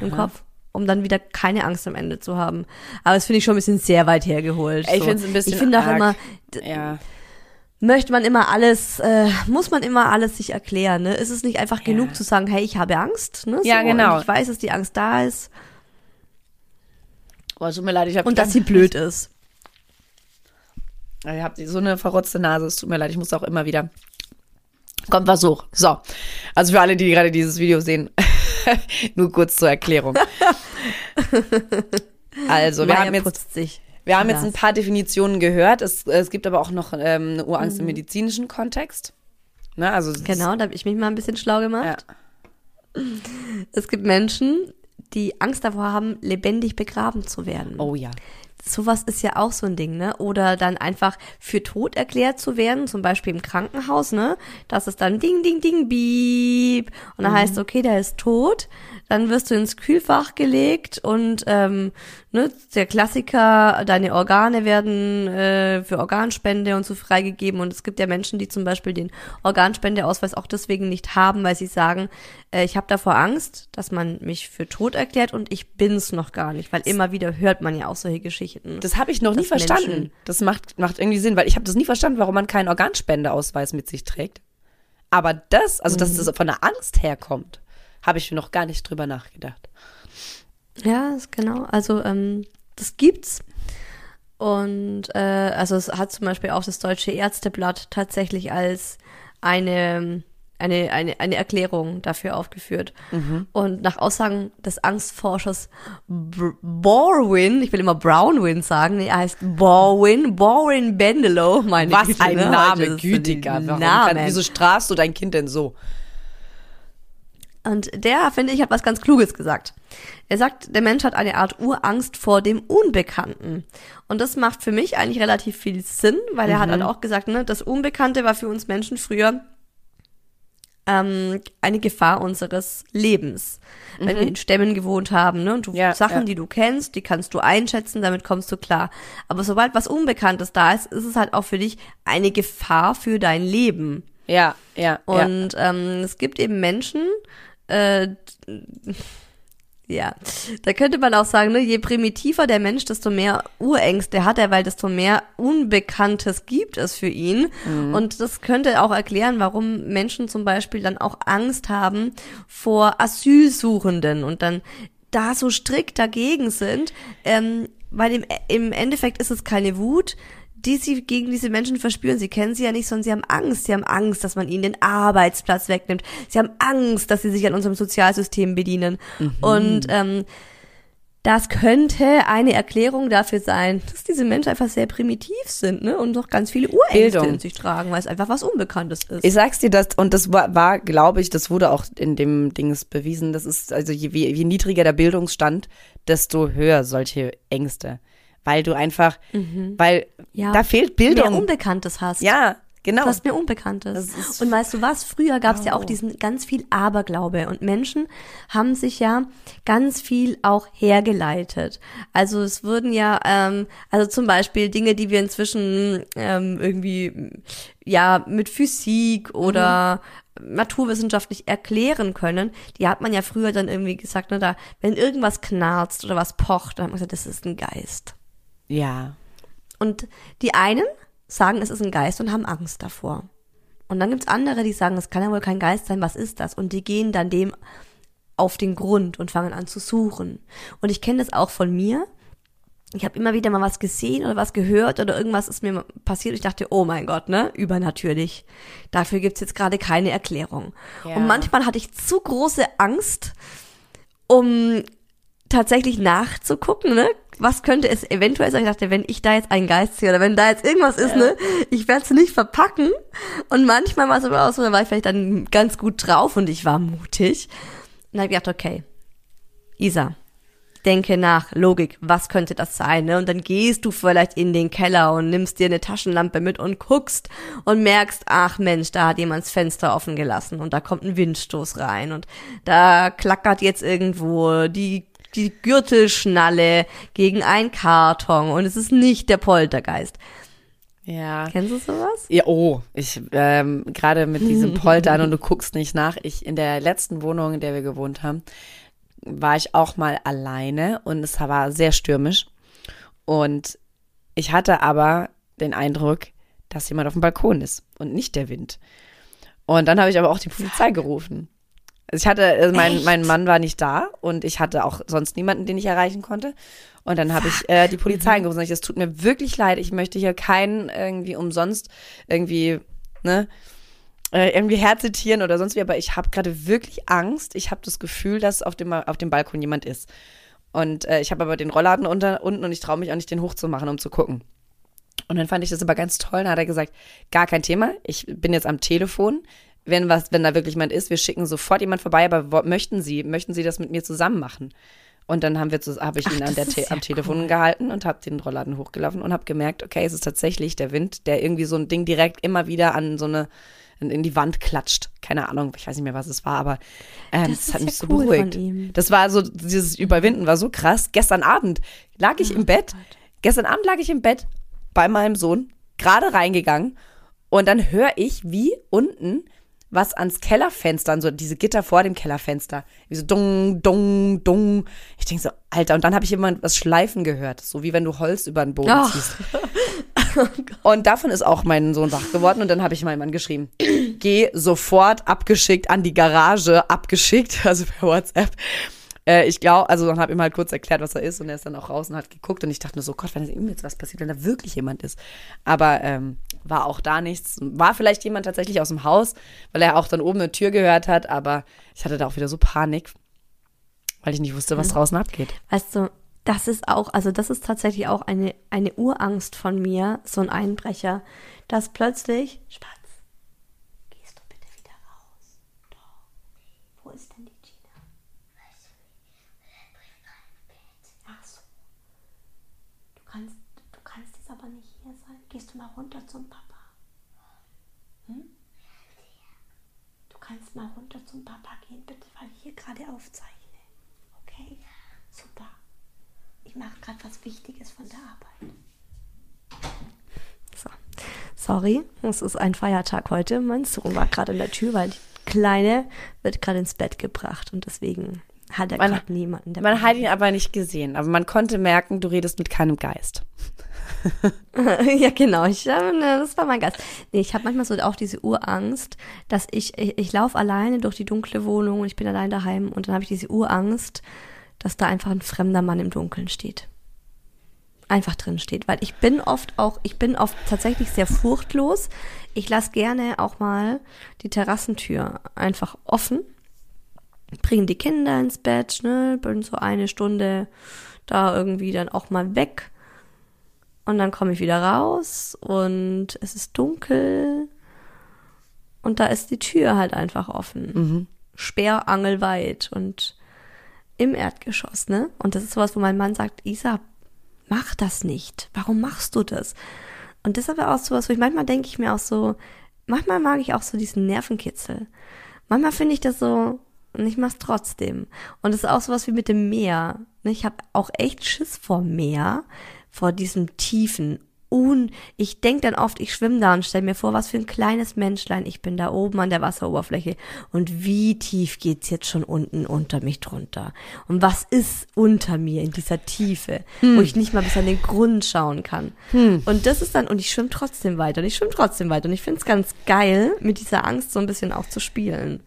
Speaker 3: im Kopf, um dann wieder keine Angst am Ende zu haben. Aber das finde ich schon ein bisschen sehr weit hergeholt.
Speaker 2: Ich
Speaker 3: so.
Speaker 2: find's ein bisschen
Speaker 3: Ich finde auch immer,
Speaker 2: Ja.
Speaker 3: möchte man immer alles, äh, muss man immer alles sich erklären, ne? Ist es nicht einfach genug zu sagen, hey, ich habe Angst, ne?
Speaker 2: Ja,
Speaker 3: so,
Speaker 2: genau.
Speaker 3: Und ich weiß, dass die Angst da ist
Speaker 2: Oh, tut mir leid, ich habe
Speaker 3: und dass sie blöd ist.
Speaker 2: Ich habe so eine verrotzte Nase, es tut mir leid, ich muss auch immer wieder. Kommt was hoch. So. Also für alle, die gerade dieses Video sehen, nur kurz zur Erklärung. Also, wir
Speaker 3: Maya
Speaker 2: haben jetzt,
Speaker 3: sich.
Speaker 2: wir haben jetzt ein paar Definitionen gehört. Es, es gibt aber auch noch ähm, eine Urangst im medizinischen Kontext. Ne, also
Speaker 3: Genau, da habe ich mich mal ein bisschen schlau gemacht.
Speaker 2: Ja.
Speaker 3: Es gibt Menschen, die Angst davor haben, lebendig begraben zu werden.
Speaker 2: Oh ja.
Speaker 3: Sowas ist ja auch so ein Ding, ne? Oder dann einfach für tot erklärt zu werden, zum Beispiel im Krankenhaus, ne? Das ist dann ding, ding, ding, bieb. Und dann heißt, okay, der ist tot. Dann wirst du ins Kühlfach gelegt und ähm, ne, der Klassiker, deine Organe werden äh, für Organspende und so freigegeben. Und es gibt ja Menschen, die zum Beispiel den Organspendeausweis auch deswegen nicht haben, weil sie sagen, äh, ich habe davor Angst, dass man mich für tot erklärt und ich bin's noch gar nicht, weil immer wieder hört man ja auch solche Geschichten.
Speaker 2: Das habe ich noch nie verstanden.
Speaker 3: Menschen-
Speaker 2: Das macht, macht irgendwie Sinn, weil ich habe das nie verstanden, warum man keinen Organspendeausweis mit sich trägt. Aber das, also dass das von der Angst herkommt, habe ich noch gar nicht drüber nachgedacht.
Speaker 3: Ja, genau. Also ähm, das gibt's. Und äh, also es hat zum Beispiel auch das Deutsche Ärzteblatt tatsächlich als eine eine, eine, eine Erklärung dafür aufgeführt. Und nach Aussagen des Angstforschers Borwin, ich will immer Brownwin sagen, nee, er heißt Borwin, Borwin Bendelow, meine
Speaker 2: Was
Speaker 3: Güte,
Speaker 2: ein
Speaker 3: ne?
Speaker 2: Name,
Speaker 3: die
Speaker 2: gütiger. Warum
Speaker 3: Namen.
Speaker 2: kann, wieso strafst du dein Kind denn so?
Speaker 3: Und der, finde ich, hat was ganz Kluges gesagt. Er sagt, der Mensch hat eine Art Urangst vor dem Unbekannten. Und das macht für mich eigentlich relativ viel Sinn, weil er hat halt auch gesagt, ne, das Unbekannte war für uns Menschen früher ähm, eine Gefahr unseres Lebens. Wenn wir in Stämmen gewohnt haben, ne, und du
Speaker 2: Ja,
Speaker 3: Sachen,
Speaker 2: ja.
Speaker 3: die du kennst, die kannst du einschätzen, damit kommst du klar. Aber sobald was Unbekanntes da ist, ist es halt auch für dich eine Gefahr für dein Leben.
Speaker 2: Ja, ja, ja.
Speaker 3: Und ähm, es gibt eben Menschen, äh, ja, da könnte man auch sagen, ne, je primitiver der Mensch, desto mehr Urängste hat er, weil desto mehr Unbekanntes gibt es für ihn. Und das könnte auch erklären, warum Menschen zum Beispiel dann auch Angst haben vor Asylsuchenden und dann da so strikt dagegen sind, ähm, weil im, im Endeffekt ist es keine Wut, die sie gegen diese Menschen verspüren. Sie kennen sie ja nicht, sondern sie haben Angst. Sie haben Angst, dass man ihnen den Arbeitsplatz wegnimmt. Sie haben Angst, dass sie sich an unserem Sozialsystem bedienen. Und ähm, das könnte eine Erklärung dafür sein, dass diese Menschen einfach sehr primitiv sind ne? und noch ganz viele Urängste
Speaker 2: Bildung.
Speaker 3: in sich tragen, weil es einfach was Unbekanntes ist.
Speaker 2: Ich sag's dir das, und das war, war glaube ich, das wurde auch in dem Dings bewiesen. Das ist, also je je niedriger der Bildungsstand, desto höher solche Ängste. Weil du einfach, weil
Speaker 3: ja,
Speaker 2: da fehlt
Speaker 3: mehr
Speaker 2: Bildung.
Speaker 3: Unbekanntes hast.
Speaker 2: Ja, genau.
Speaker 3: Du hast mehr Unbekanntes.
Speaker 2: Ist-
Speaker 3: und weißt du was? Früher gab es ja
Speaker 2: Au.
Speaker 3: auch diesen ganz viel Aberglaube und Menschen haben sich ja ganz viel auch hergeleitet. Also es wurden ja, ähm, also zum Beispiel Dinge, die wir inzwischen ähm, irgendwie ja mit Physik oder naturwissenschaftlich erklären können, die hat man ja früher dann irgendwie gesagt, ne, da, wenn irgendwas knarzt oder was pocht, dann hat man gesagt, das ist ein Geist.
Speaker 2: Ja.
Speaker 3: Und die einen sagen, es ist ein Geist und haben Angst davor. Und dann gibt's andere, die sagen, es kann ja wohl kein Geist sein, was ist das? Und die gehen dann dem auf den Grund und fangen an zu suchen. Und ich kenne das auch von mir. ich habe immer wieder mal was gesehen oder was gehört oder irgendwas ist mir passiert. Ich dachte, oh mein Gott, ne? Übernatürlich. Dafür gibt's jetzt gerade keine Erklärung.
Speaker 2: Ja.
Speaker 3: Und manchmal hatte ich zu große Angst, um tatsächlich nachzugucken, ne? Was könnte es eventuell sein? Ich dachte, wenn ich da jetzt einen Geist sehe oder wenn da jetzt irgendwas ist, ne? Ich werde es nicht verpacken. Und manchmal war es aber auch so, da war ich vielleicht dann ganz gut drauf und ich war mutig. Und dann habe ich gedacht, okay, Isa, denke nach, Logik, was könnte das sein? Ne? Und dann gehst du vielleicht in den Keller und nimmst dir eine Taschenlampe mit und guckst und merkst, ach Mensch, da hat jemand das Fenster offen gelassen und da kommt ein Windstoß rein und da klackert jetzt irgendwo die die Gürtelschnalle gegen einen Karton und es ist nicht der Poltergeist.
Speaker 2: Ja.
Speaker 3: Kennst du sowas?
Speaker 2: Ja, oh, ich ähm, gerade mit diesem Poltern und du guckst nicht nach. Ich in der letzten Wohnung, in der wir gewohnt haben, war ich auch mal alleine und es war sehr stürmisch. Und ich hatte aber den Eindruck, dass jemand auf dem Balkon ist und nicht der Wind. Und dann habe ich aber auch die Polizei gerufen. Also ich hatte, also mein, mein Mann war nicht da und ich hatte auch sonst niemanden, den ich erreichen konnte. Und dann habe ich äh, die Polizei gerufen. Und ich, es tut mir wirklich leid, ich möchte hier keinen irgendwie umsonst irgendwie, ne, äh, irgendwie herzitieren oder sonst wie, aber ich habe gerade wirklich Angst. Ich habe das Gefühl, dass auf dem, auf dem Balkon jemand ist. Und äh, ich habe aber den Rollladen unter, unten und ich traue mich auch nicht, den hochzumachen, um zu gucken. Und dann fand ich das aber ganz toll. Dann hat er gesagt, gar kein Thema, ich bin jetzt am Telefon. Wenn was, wenn da wirklich jemand ist, wir schicken sofort jemand vorbei, aber möchten Sie, möchten Sie das mit mir zusammen machen? Und dann haben wir habe ich
Speaker 3: Ach,
Speaker 2: ihn an
Speaker 3: das
Speaker 2: der
Speaker 3: ist
Speaker 2: Te
Speaker 3: ja
Speaker 2: am Telefon
Speaker 3: cool.
Speaker 2: gehalten und habe den Rollladen hochgelaufen und habe gemerkt, okay, es ist tatsächlich der Wind, der irgendwie so ein Ding direkt immer wieder an so eine in die Wand klatscht. Keine Ahnung, ich weiß nicht mehr, was es war, aber ähm,
Speaker 3: Das
Speaker 2: es hat mich
Speaker 3: ja
Speaker 2: so
Speaker 3: cool
Speaker 2: beruhigt. Das war so, dieses Überwinden war so krass. Gestern Abend lag ich im Bett. Gestern Abend lag ich im Bett bei meinem Sohn, gerade reingegangen und dann höre ich, wie unten was ans Kellerfenster, an so diese Gitter vor dem Kellerfenster, wie so dung, dung, dung. Ich denke so, Alter, und dann habe ich immer was schleifen gehört, so wie wenn du Holz über den Boden
Speaker 3: Ach.
Speaker 2: ziehst. Und davon ist auch mein Sohn wach geworden und dann habe ich meinem Mann geschrieben, geh sofort abgeschickt an die Garage, abgeschickt, also per WhatsApp. Äh, ich glaube, also dann habe ihm halt kurz erklärt, was er ist und er ist dann auch raus und hat geguckt und ich dachte nur so, Gott, wenn ihm jetzt was passiert, wenn da wirklich jemand ist. Aber ähm, war auch da nichts. War vielleicht jemand tatsächlich aus dem Haus, weil er auch dann oben eine Tür gehört hat, aber ich hatte da auch wieder so Panik, weil ich nicht wusste, was draußen abgeht.
Speaker 3: Weißt du, das ist auch, also das ist tatsächlich auch eine, eine Urangst von mir, so ein Einbrecher, dass plötzlich, Spatz, gehst du bitte wieder raus? Doch. Wo ist denn die Gina? Ach so. Du kannst, du kannst jetzt aber nicht hier sein. Gehst du mal runter zum Papa? Hm? Du kannst mal runter zum Papa gehen, bitte, weil ich hier gerade aufzeichne. Okay? Super. Ich mache gerade was Wichtiges von der Arbeit. So. Sorry, es ist ein Feiertag heute. Mein Sohn war gerade in der Tür, weil die Kleine wird gerade ins Bett gebracht und deswegen hat er gerade niemanden. Der
Speaker 2: Man hat ihn aber nicht gesehen, aber man konnte merken, du redest mit keinem Geist.
Speaker 3: ja, genau. Ich, äh, ne, das war mein Geist. Nee, ich habe manchmal so auch diese Urangst, dass ich, ich, ich laufe alleine durch die dunkle Wohnung und ich bin allein daheim und dann habe ich diese Urangst, dass da einfach ein fremder Mann im Dunkeln steht. Einfach drin steht. Weil ich bin oft auch, ich bin oft tatsächlich sehr furchtlos. Ich lasse gerne auch mal die Terrassentür einfach offen. Bringe die Kinder ins Bett, ne, bin so eine Stunde da irgendwie dann auch mal weg. Und dann komme ich wieder raus und es ist dunkel und da ist die Tür halt einfach offen. Sperrangelweit und im Erdgeschoss, ne? Und das ist sowas, wo mein Mann sagt, Isa, mach das nicht. Warum machst du das? Und das ist aber auch sowas, wo ich manchmal denke ich mir auch so, manchmal mag ich auch so diesen Nervenkitzel. Manchmal finde ich das so, und ich mach's trotzdem. Und es ist auch sowas wie mit dem Meer. ne? Ich habe auch echt Schiss vor Meer, vor diesem tiefen, un. Ich denk dann oft, ich schwimme da und stell mir vor, was für ein kleines Menschlein ich bin da oben an der Wasseroberfläche und wie tief geht's jetzt schon unten unter mich drunter und was ist unter mir in dieser Tiefe, wo ich nicht mal bis an den Grund schauen kann. Und das ist dann und ich schwimme trotzdem weiter und ich schwimme trotzdem weiter und ich find's ganz geil, mit dieser Angst so ein bisschen auch zu spielen.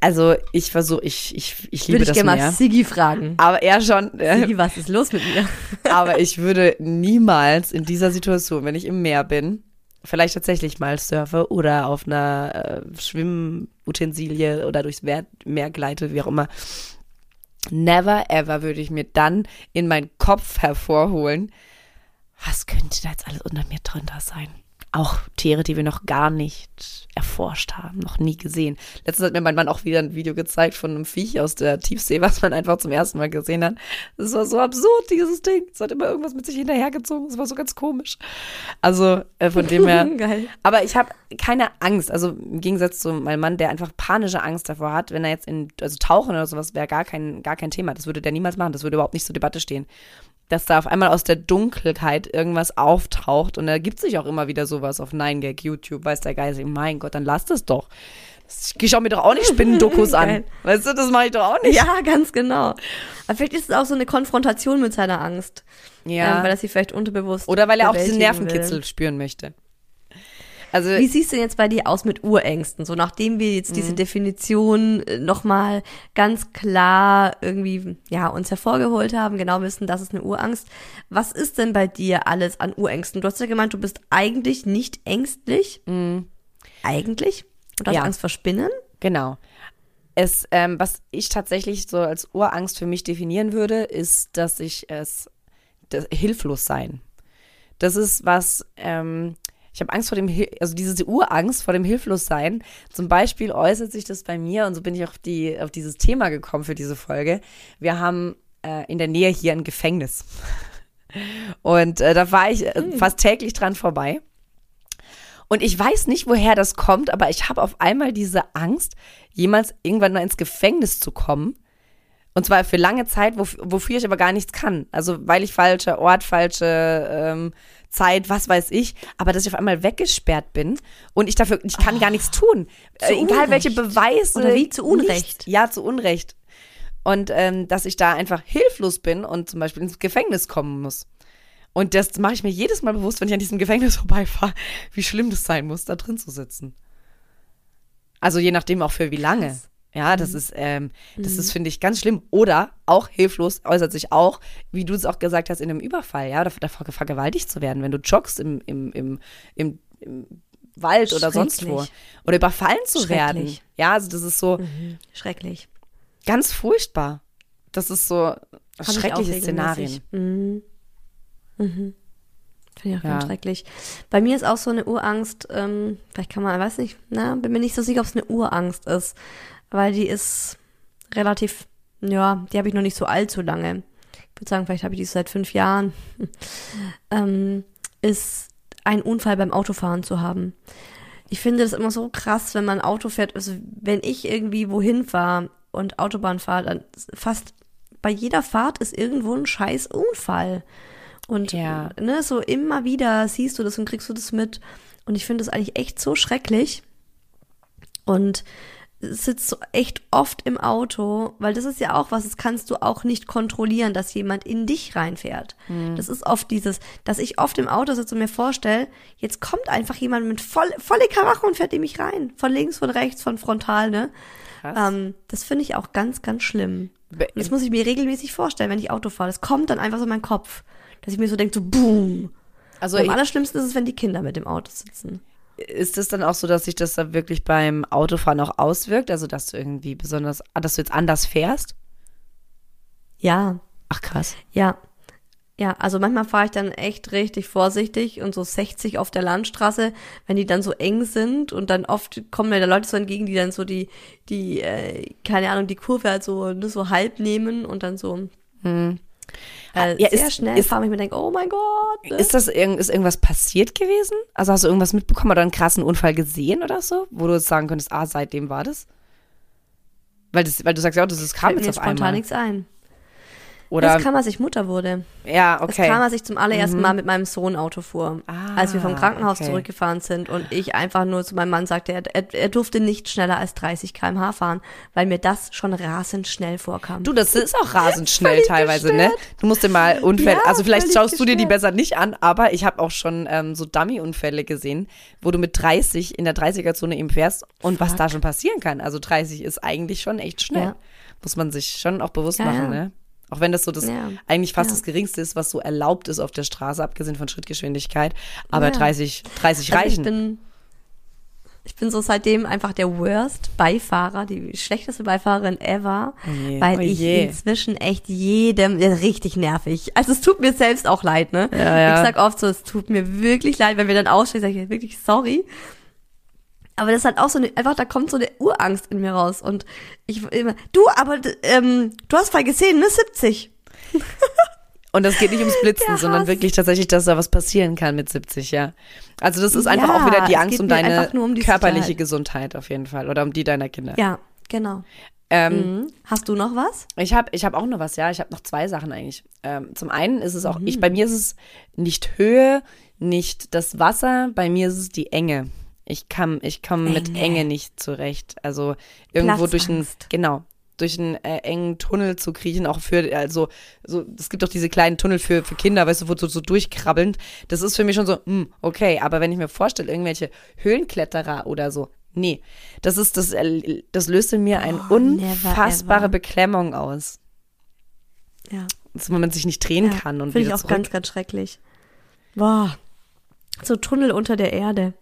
Speaker 2: Also ich versuche, ich, ich, ich liebe
Speaker 3: Würde ich
Speaker 2: das
Speaker 3: gerne mal. Sigi fragen.
Speaker 2: Aber er schon. Äh,
Speaker 3: Sigi, was ist los mit mir?
Speaker 2: aber ich würde niemals in dieser Situation, wenn ich im Meer bin, vielleicht tatsächlich mal surfe oder auf einer äh, Schwimmutensilie oder durchs Meer, Meer gleite, wie auch immer. Never ever würde ich mir dann in meinen Kopf hervorholen, was könnte da jetzt alles unter mir drunter sein? Auch Tiere, die wir noch gar nicht erforscht haben, noch nie gesehen. Letztens hat mir mein Mann auch wieder ein Video gezeigt von einem Viech aus der Tiefsee, was man einfach zum ersten Mal gesehen hat. Das war so absurd, dieses Ding. Es hat immer irgendwas mit sich hinterhergezogen. Es war so ganz komisch. Also äh, von dem her.
Speaker 3: Geil.
Speaker 2: Aber ich habe keine Angst. Also im Gegensatz zu meinem Mann, der einfach panische Angst davor hat, wenn er jetzt in, also tauchen oder sowas wäre gar kein, gar kein Thema. Das würde der niemals machen. Das würde überhaupt nicht zur Debatte stehen. Dass da auf einmal aus der Dunkelheit irgendwas auftaucht und da gibt sich auch immer wieder sowas auf 9gag, YouTube, weiß der Geist, mein Gott, dann lass das doch. Ich schaue mir doch auch nicht Spinnendokus an. Weißt du, das mache ich doch auch nicht.
Speaker 3: Ja, ganz genau. Aber vielleicht ist es auch so eine Konfrontation mit seiner Angst.
Speaker 2: Ja.
Speaker 3: Ähm, weil er sie vielleicht unterbewusst
Speaker 2: Oder weil er auch diesen Nervenkitzel
Speaker 3: will.
Speaker 2: spüren möchte. Also
Speaker 3: Wie siehst du denn jetzt bei dir aus mit Urängsten? So nachdem wir jetzt
Speaker 2: Mhm.
Speaker 3: diese Definition nochmal ganz klar irgendwie ja uns hervorgeholt haben, genau wissen, das ist eine Urangst. Was ist denn bei dir alles an Urängsten? Du hast ja gemeint, du bist eigentlich nicht ängstlich. Eigentlich? Und hast
Speaker 2: Mhm. Ja.
Speaker 3: Angst vor Spinnen?
Speaker 2: Genau. Es, ähm, was ich tatsächlich so als Urangst für mich definieren würde, ist, dass ich es das, hilflos sein. Das ist was, ähm, ich habe Angst vor dem, Hil- also diese Urangst vor dem Hilflossein. Zum Beispiel äußert sich das bei mir, und so bin ich auf, die, auf dieses Thema gekommen für diese Folge. Wir haben äh, in der Nähe hier ein Gefängnis. Und äh, da war ich äh, fast täglich dran vorbei. Und ich weiß nicht, woher das kommt, aber ich habe auf einmal diese Angst, jemals irgendwann mal ins Gefängnis zu kommen. Und zwar für lange Zeit, wof wofür ich aber gar nichts kann. Also weil ich falscher Ort, falsche ähm, Zeit, was weiß ich, aber dass ich auf einmal weggesperrt bin und ich dafür, ich kann gar nichts tun.
Speaker 3: zu
Speaker 2: Äh, egal welche
Speaker 3: Unrecht.
Speaker 2: Beweise.
Speaker 3: Oder wie? Zu Unrecht?
Speaker 2: Nichts. Ja, zu Unrecht. Und ähm, dass ich da einfach hilflos bin und zum Beispiel ins Gefängnis kommen muss. Und das mache ich mir jedes Mal bewusst, wenn ich an diesem Gefängnis vorbeifahre, wie schlimm das sein muss, da drin zu sitzen. Also je nachdem auch für wie lange. Ja, das ist, ähm, das ist, finde ich, ganz schlimm. Oder auch hilflos äußert sich auch, wie du es auch gesagt hast, in einem Überfall, ja, oder davor vergewaltigt zu werden, wenn du joggst im, im, im, im, im Wald oder sonst wo. Oder überfallen zu werden. Ja, also das ist so
Speaker 3: Schrecklich.
Speaker 2: ganz furchtbar. Das ist so
Speaker 3: Hab
Speaker 2: schreckliche Szenarien.
Speaker 3: Mhm. Mhm. Finde ich auch
Speaker 2: Ja.
Speaker 3: ganz schrecklich. Bei mir ist auch so eine Urangst, ähm, vielleicht kann man, weiß nicht, na, bin mir nicht so sicher, ob es eine Urangst ist, weil die ist relativ, ja, die habe ich noch nicht so allzu lange. Ich würde sagen, vielleicht habe ich die seit fünf Jahren. ähm, ist ein Unfall beim Autofahren zu haben. Ich finde das immer so krass, wenn man Auto fährt. Also wenn ich irgendwie wohin fahre und Autobahn fahre, dann fast bei jeder Fahrt ist irgendwo ein scheiß Unfall. Und
Speaker 2: Ja.
Speaker 3: ne, so immer wieder siehst du das und kriegst du das mit. Und ich finde das eigentlich echt so schrecklich. Und sitzt so echt oft im Auto, weil das ist ja auch was, das kannst du auch nicht kontrollieren, dass jemand in dich reinfährt. Das ist oft dieses, dass ich oft im Auto sitze und mir vorstelle, jetzt kommt einfach jemand mit voll, volle Karache und fährt in mich rein. Von links, von rechts, von frontal, ne? Ähm, das finde ich auch ganz, ganz schlimm.
Speaker 2: Be-
Speaker 3: Und das muss ich mir regelmäßig vorstellen, wenn ich Auto fahre. Das kommt dann einfach so in meinen Kopf. Dass ich mir so denke, so boom.
Speaker 2: Also
Speaker 3: Und am allerschlimmsten ist es, wenn die Kinder mit im Auto sitzen.
Speaker 2: Ist es dann auch so, dass sich das dann wirklich beim Autofahren auch auswirkt? Also dass du irgendwie besonders, ah, dass du jetzt anders fährst?
Speaker 3: Ja,
Speaker 2: Ach krass.
Speaker 3: ja. Ja, also manchmal fahre ich dann echt richtig vorsichtig und so 60 auf der Landstraße, wenn die dann so eng sind und dann oft kommen mir da Leute so entgegen, die dann so die, die, äh, keine Ahnung, die Kurve halt so, nur so halb nehmen und dann so äh,
Speaker 2: Ja,
Speaker 3: sehr
Speaker 2: ist-
Speaker 3: schnell
Speaker 2: ist-
Speaker 3: ich mir denke, oh mein Gott. Ne?
Speaker 2: Ist das irgend, ist irgendwas passiert gewesen? Also hast du irgendwas mitbekommen oder einen krassen Unfall gesehen oder so, wo du jetzt sagen könntest, ah, seitdem war das? Weil, das, weil du sagst ja auch, das ist kam jetzt auf
Speaker 3: spontan
Speaker 2: einmal.
Speaker 3: nichts ein.
Speaker 2: Oder
Speaker 3: das kam, als ich Mutter wurde.
Speaker 2: ja,
Speaker 3: Das
Speaker 2: okay.
Speaker 3: kam, als ich zum allerersten Mal mit meinem Sohn Auto fuhr.
Speaker 2: Ah,
Speaker 3: als wir vom Krankenhaus
Speaker 2: okay.
Speaker 3: zurückgefahren sind und ich einfach nur zu meinem Mann sagte, er, er, er durfte nicht schneller als 30 km/h fahren, weil mir das schon rasend schnell vorkam.
Speaker 2: Du, das ist auch rasend schnell teilweise, ne? Du musst dir mal Unfälle,
Speaker 3: Ja,
Speaker 2: also vielleicht schaust du dir die
Speaker 3: gestört.
Speaker 2: besser nicht an, aber ich habe auch schon ähm, so Dummy-Unfälle gesehen, wo du mit 30 in der 30er-Zone eben fährst und was
Speaker 3: Fuck.
Speaker 2: da schon passieren kann. Also 30 ist eigentlich schon echt schnell.
Speaker 3: Ja.
Speaker 2: Muss man sich schon auch bewusst
Speaker 3: Ja,
Speaker 2: machen, ne? Auch wenn das so das
Speaker 3: Ja.
Speaker 2: eigentlich fast
Speaker 3: Ja.
Speaker 2: das Geringste ist, was so erlaubt ist auf der Straße, abgesehen von Schrittgeschwindigkeit. Aber
Speaker 3: Ja.
Speaker 2: 30, 30
Speaker 3: Also
Speaker 2: reichen.
Speaker 3: Ich bin, ich bin so seitdem einfach der worst Beifahrer, die schlechteste Beifahrerin ever,
Speaker 2: je.
Speaker 3: weil
Speaker 2: Oh
Speaker 3: ich inzwischen echt jedem, richtig nervig. Also es tut mir selbst auch leid, ne?
Speaker 2: Ja, ja.
Speaker 3: Ich sag oft so, es tut mir wirklich leid, wenn wir dann ausstehen, sage ich wirklich sorry. Aber das ist halt auch so eine, einfach, da kommt so eine Urangst in mir raus. Und ich immer, du, aber ähm, du hast voll gesehen, ne? 70.
Speaker 2: Und das geht nicht ums Blitzen,
Speaker 3: Der
Speaker 2: sondern wirklich tatsächlich, dass da was passieren kann mit 70, ja. Also das ist einfach
Speaker 3: Ja,
Speaker 2: auch wieder die Angst um deine
Speaker 3: um die
Speaker 2: körperliche
Speaker 3: Sicherheit.
Speaker 2: Gesundheit auf jeden Fall oder um die deiner Kinder.
Speaker 3: Ja, genau.
Speaker 2: Ähm,
Speaker 3: Mhm. Hast du noch was?
Speaker 2: Ich habe ich hab auch noch was, ja. Ich habe noch zwei Sachen eigentlich. Ähm, zum einen ist es auch,
Speaker 3: Mhm.
Speaker 2: ich, bei mir ist es nicht Höhe, nicht das Wasser, bei mir ist es die Enge. Ich kann, ich komme mit
Speaker 3: Enge.
Speaker 2: Nicht zurecht. Also irgendwo durch einen,
Speaker 3: Platzangst.
Speaker 2: genau, durch einen äh, engen Tunnel zu kriechen, auch für, also, so, es gibt doch diese kleinen Tunnel für, für Kinder, weißt du, wo so, so durchkrabbelnd. Das ist für mich schon so, hm, okay, aber wenn ich mir vorstelle, irgendwelche Höhlenkletterer oder so, nee, das ist, das, äh, das löst in mir eine
Speaker 3: Oh, never
Speaker 2: unfassbare
Speaker 3: ever.
Speaker 2: Beklemmung aus
Speaker 3: Ja.
Speaker 2: dass man sich nicht drehen
Speaker 3: Ja,
Speaker 2: kann und
Speaker 3: Finde ich auch
Speaker 2: zurück.
Speaker 3: ganz, ganz schrecklich. Boah. So Tunnel unter der Erde.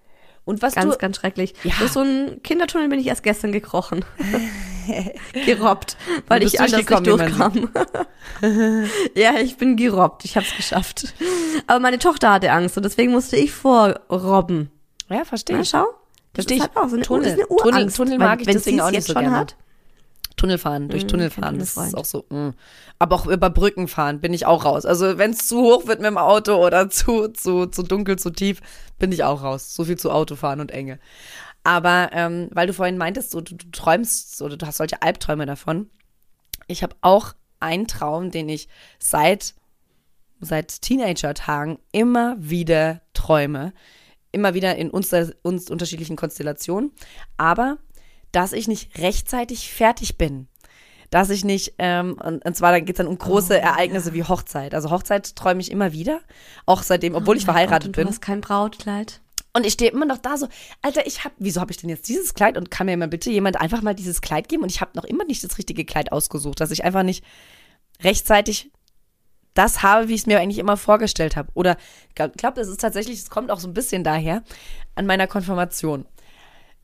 Speaker 2: Und was
Speaker 3: Ganz,
Speaker 2: du,
Speaker 3: ganz schrecklich.
Speaker 2: Ja.
Speaker 3: Durch so einen Kindertunnel bin ich erst gestern gekrochen. gerobbt, weil ich anders nicht durchkam. ja, ich bin gerobbt. Ich habe es geschafft. Aber meine Tochter hatte Angst und deswegen musste ich vorrobben.
Speaker 2: ja, verstehe
Speaker 3: Na,
Speaker 2: ich.
Speaker 3: schau. Das
Speaker 2: Versteh
Speaker 3: ist
Speaker 2: ich.
Speaker 3: halt auch so eine,
Speaker 2: Tunnel.
Speaker 3: ist eine
Speaker 2: Tunnel-
Speaker 3: Urangst.
Speaker 2: Tunnel
Speaker 3: weil
Speaker 2: mag ich
Speaker 3: wenn
Speaker 2: deswegen auch nicht
Speaker 3: jetzt
Speaker 2: so
Speaker 3: schon
Speaker 2: gerne.
Speaker 3: Hat,
Speaker 2: Tunnel fahren, durch
Speaker 3: Mm,
Speaker 2: Tunnel
Speaker 3: kein
Speaker 2: fahren, das ist auch so. mm. Aber auch über Brücken fahren bin ich auch raus. Also wenn es zu hoch wird mit dem Auto oder zu, zu, zu dunkel, zu tief, bin ich auch raus. So viel zu Autofahren und Enge. Aber ähm, weil du vorhin meintest, so, du, du träumst oder du hast solche Albträume davon. Ich habe auch einen Traum, den ich seit, seit Teenager-Tagen immer wieder träume. Immer wieder in uns, uns unterschiedlichen Konstellationen. Aber dass ich nicht rechtzeitig fertig bin. Dass ich nicht, ähm, und, und zwar geht es dann um große Ereignisse wie Hochzeit. Also Hochzeit träume ich immer wieder. Auch seitdem, obwohl ich
Speaker 3: Oh mein
Speaker 2: verheiratet
Speaker 3: Gott,
Speaker 2: bin.
Speaker 3: Du hast kein Brautkleid.
Speaker 2: Und ich stehe immer noch da so, Alter, ich hab, wieso habe ich denn jetzt dieses Kleid und kann mir mal bitte jemand einfach mal dieses Kleid geben? Und ich habe noch immer nicht das richtige Kleid ausgesucht, dass ich einfach nicht rechtzeitig das habe, wie ich es mir eigentlich immer vorgestellt habe. Oder ich glaube, glaub, das ist tatsächlich, es kommt auch so ein bisschen daher an meiner Konfirmation.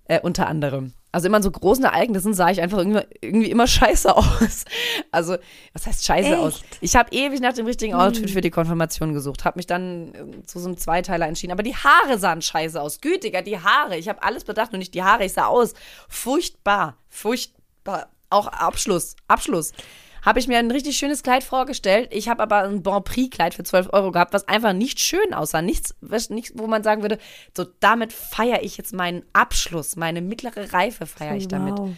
Speaker 2: Äh, unter anderem. Also immer in so großen Ereignissen sah ich einfach irgendwie, irgendwie immer scheiße aus. Also, was heißt scheiße
Speaker 3: Echt?
Speaker 2: aus? Ich habe ewig nach dem richtigen Outfit für die Konfirmation gesucht, habe mich dann äh, zu so einem Zweiteiler entschieden. Aber die Haare sahen scheiße aus. Gütiger, die Haare. Ich habe alles bedacht und nicht die Haare. Ich sah aus. Furchtbar. Furchtbar. Auch Abschluss. Abschluss. Habe ich mir ein richtig schönes Kleid vorgestellt. Ich habe aber ein Bon Prix-Kleid für 12 Euro gehabt, was einfach nicht schön aussah. Nichts, nichts wo man sagen würde, so damit feiere ich jetzt meinen Abschluss, meine mittlere Reife feiere ich damit.
Speaker 3: Wow.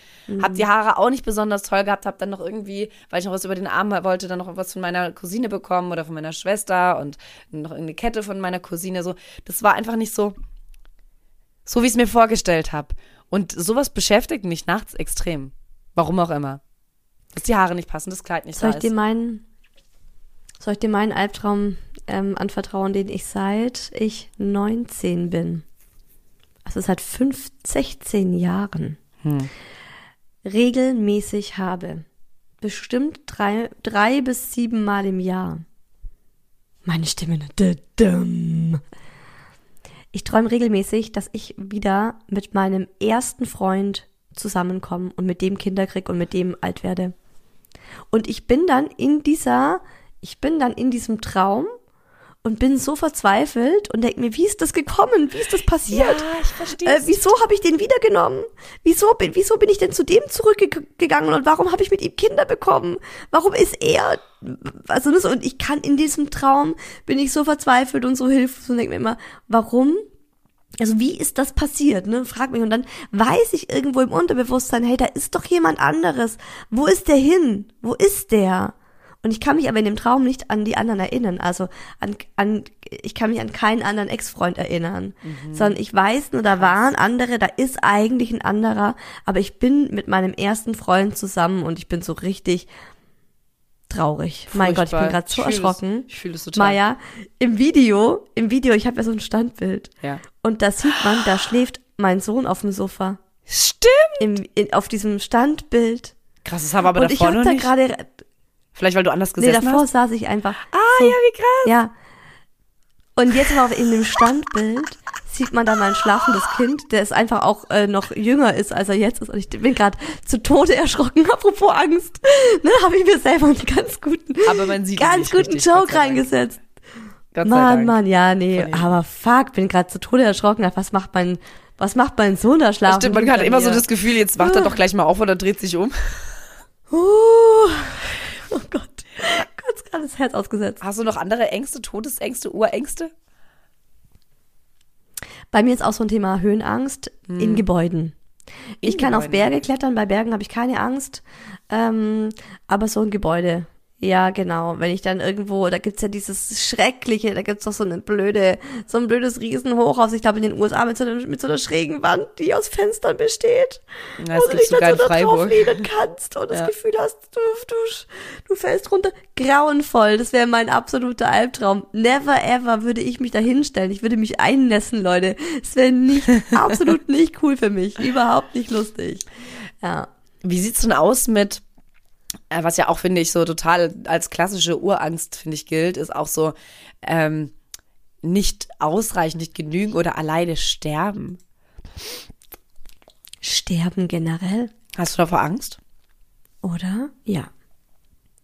Speaker 2: Hab die Haare auch nicht besonders toll gehabt, hab dann noch irgendwie, weil ich noch was über den Arm wollte, dann noch was von meiner Cousine bekommen oder von meiner Schwester und noch irgendeine Kette von meiner Cousine. So, das war einfach nicht so, so wie ich es mir vorgestellt habe. Und sowas beschäftigt mich nachts extrem. Warum auch immer. Dass die Haare nicht passen, das Kleid nicht
Speaker 3: Soll
Speaker 2: da
Speaker 3: ich dir
Speaker 2: ist.
Speaker 3: meinen, soll ich dir meinen Albtraum ähm, anvertrauen, den ich seit ich 19 bin? Also seit fünf, 16 Jahren
Speaker 2: Hm.
Speaker 3: regelmäßig habe. Bestimmt drei, drei bis sieben Mal im Jahr. Meine Stimme. ne? Ich träume regelmäßig, dass ich wieder mit meinem ersten Freund zusammenkomme und mit dem Kinder krieg und mit dem alt werde. Und ich bin dann in dieser, ich bin dann in diesem Traum und bin so verzweifelt und denke mir, wie ist das gekommen? Wie ist das passiert?
Speaker 2: ich verstehe.
Speaker 3: Äh, wieso habe ich den wiedergenommen? Wieso bin, wieso bin ich denn zu dem zurückgegangen und warum habe ich mit ihm Kinder bekommen? Warum ist er, also das, und ich kann in diesem Traum, bin ich so verzweifelt und so hilflos und denke mir immer, warum? Also wie ist das passiert, ne? Frag mich und dann weiß ich irgendwo im Unterbewusstsein, hey, da ist doch jemand anderes. Wo ist der hin? Wo ist der? Und ich kann mich aber in dem Traum nicht an die anderen erinnern. Also an, an ich kann mich an keinen anderen Ex-Freund erinnern.
Speaker 2: Mhm.
Speaker 3: Sondern ich weiß nur, da waren andere, da ist eigentlich ein anderer, aber ich bin mit meinem ersten Freund zusammen und ich bin so richtig traurig. Mein Gott, ich bin
Speaker 2: Furchtbar.
Speaker 3: gerade so
Speaker 2: Ich
Speaker 3: erschrocken.
Speaker 2: Ich fühle das total.
Speaker 3: Maja, im Video, im Video, ich habe ja so ein Standbild.
Speaker 2: Ja.
Speaker 3: Und da sieht man, da schläft mein Sohn auf dem Sofa.
Speaker 2: Stimmt.
Speaker 3: Im, in, auf diesem Standbild.
Speaker 2: Krass, das haben wir aber
Speaker 3: und ich
Speaker 2: davor
Speaker 3: habe
Speaker 2: noch
Speaker 3: da
Speaker 2: nicht.
Speaker 3: gerade,
Speaker 2: Vielleicht, weil du anders
Speaker 3: nee,
Speaker 2: gesessen
Speaker 3: davor
Speaker 2: hast.
Speaker 3: saß ich einfach.
Speaker 2: Ah,
Speaker 3: so,
Speaker 2: ja, wie krass.
Speaker 3: Ja. Und jetzt aber in dem Standbild sieht man da mein schlafendes Kind, der ist einfach auch äh, noch jünger ist, als er jetzt ist. Und ich bin gerade zu Tode erschrocken, apropos Angst. Ne, habe ich mir selber einen ganz guten, ganz guten
Speaker 2: richtig,
Speaker 3: Joke reingesetzt.
Speaker 2: Gott
Speaker 3: Mann. Mann, ja, nee, aber fuck, bin gerade zu Tode erschrocken. Was macht mein, was macht mein Sohn da schlafen?
Speaker 2: Stimmt, man hat immer so das Gefühl, jetzt wacht er doch gleich mal auf oder dreht sich um.
Speaker 3: Uh, oh Gott, kurz gerade das Herz ausgesetzt.
Speaker 2: Hast du noch andere Ängste, Todesängste, Urängste?
Speaker 3: Bei mir ist auch so ein Thema Höhenangst in Gebäuden. ich kann auf
Speaker 2: Hm. Gebäuden.
Speaker 3: Berge klettern, bei Bergen habe ich keine Angst. Ähm, aber so ein Gebäude. Ja, genau. Wenn ich dann irgendwo, da gibt's ja dieses Schreckliche, da gibt's doch so eine blöde, so ein blödes Riesenhochhaus, ich glaube in den USA mit so, einer, mit so einer schrägen Wand, die aus Fenstern besteht.
Speaker 2: Ja, das
Speaker 3: wo du dich dann so da drauf lehnen kannst und das
Speaker 2: Ja.
Speaker 3: Gefühl hast, du, du, du fällst runter. Grauenvoll, das wäre mein absoluter Albtraum. Never ever würde ich mich da hinstellen. Ich würde mich einnässen, Leute. Es wäre nicht, absolut nicht cool für mich. Überhaupt nicht lustig. Ja.
Speaker 2: Wie sieht's denn aus mit, was ja auch, finde ich, so total als klassische Urangst, finde ich, gilt, ist auch so, ähm, nicht ausreichend, nicht genügen oder alleine sterben.
Speaker 3: Sterben generell,
Speaker 2: Hast du davor Angst?
Speaker 3: oder? Ja.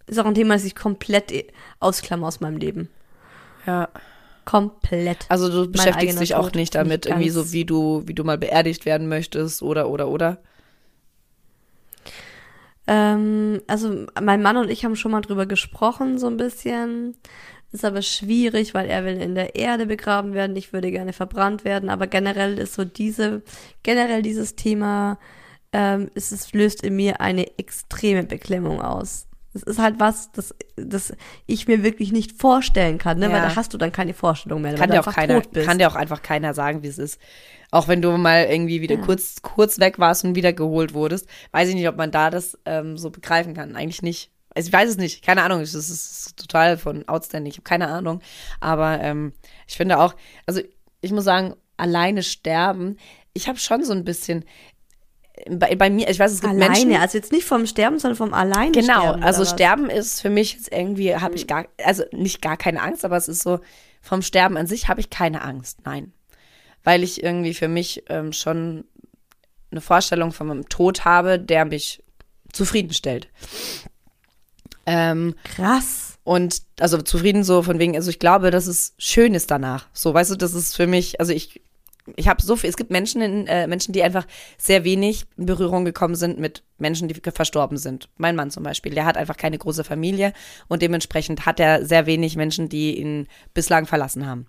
Speaker 3: Ist auch ein Thema, das ich komplett eh ausklammer aus meinem Leben.
Speaker 2: Ja.
Speaker 3: Komplett.
Speaker 2: Also du beschäftigst dich auch
Speaker 3: Tod
Speaker 2: nicht damit, irgendwie so wie du, wie du mal beerdigt werden möchtest oder oder oder.
Speaker 3: Ähm, also mein Mann und ich haben schon mal drüber gesprochen, so ein bisschen. Ist aber schwierig, weil er will in der Erde begraben werden. Ich würde gerne verbrannt werden. Aber generell ist so diese, generell dieses Thema, ähm, ist, es löst in mir eine extreme Beklemmung aus. Es ist halt was, das, das ich mir wirklich nicht vorstellen kann, ne? Weil
Speaker 2: Ja.
Speaker 3: da hast du dann keine Vorstellung mehr, weil
Speaker 2: Kann
Speaker 3: du
Speaker 2: dir, auch
Speaker 3: einfach
Speaker 2: keiner,
Speaker 3: tot bist.
Speaker 2: kann dir auch einfach keiner sagen, wie es ist. Auch wenn du mal irgendwie wieder kurz, kurz weg warst und wieder geholt wurdest, weiß ich nicht, ob man da das ähm, so begreifen kann. Eigentlich nicht. Also ich weiß es nicht, keine Ahnung. Das ist, das ist total von outstanding. Ich habe keine Ahnung. Aber ähm, ich finde auch, also ich muss sagen, alleine sterben, ich habe schon so ein bisschen bei, bei mir, ich weiß, es gibt
Speaker 3: Alleine,
Speaker 2: Menschen,
Speaker 3: also jetzt nicht vom Sterben, sondern vom Alleine
Speaker 2: Genau,
Speaker 3: sterben.
Speaker 2: also? Sterben ist für mich jetzt irgendwie, habe ich gar, also nicht gar keine Angst, aber es ist so, vom Sterben an sich habe ich keine Angst, nein. Weil ich irgendwie für mich ähm, schon eine Vorstellung von meinem Tod habe, der mich zufriedenstellt. Ähm,
Speaker 3: Krass.
Speaker 2: und also zufrieden so von wegen, also ich glaube, dass es schön ist danach. So, weißt du, das ist für mich, also ich, ich habe so viel, es gibt Menschen, in, äh, Menschen, die einfach sehr wenig in Berührung gekommen sind mit Menschen, die verstorben sind. Mein Mann zum Beispiel, der hat einfach keine große Familie und dementsprechend hat er sehr wenig Menschen, die ihn bislang verlassen haben.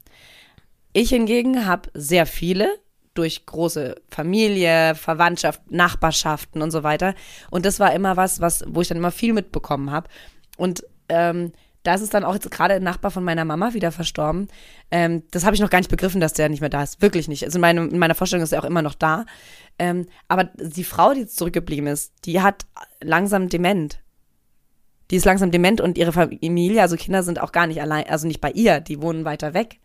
Speaker 2: Ich hingegen habe sehr viele durch große Familie, Verwandtschaft, Nachbarschaften und so weiter. Und das war immer was, was, wo ich dann immer viel mitbekommen habe. Und ähm, da ist es dann auch jetzt gerade ein Nachbar von meiner Mama wieder verstorben. Ähm, das habe ich noch gar nicht begriffen, dass der nicht mehr da ist. Wirklich nicht. Also in, meinem, in meiner Vorstellung ist er auch immer noch da. Ähm, aber die Frau, die jetzt zurückgeblieben ist, die hat langsam dement. Die ist langsam dement und ihre Familie, also Kinder sind auch gar nicht allein, also nicht bei ihr, die wohnen weiter weg.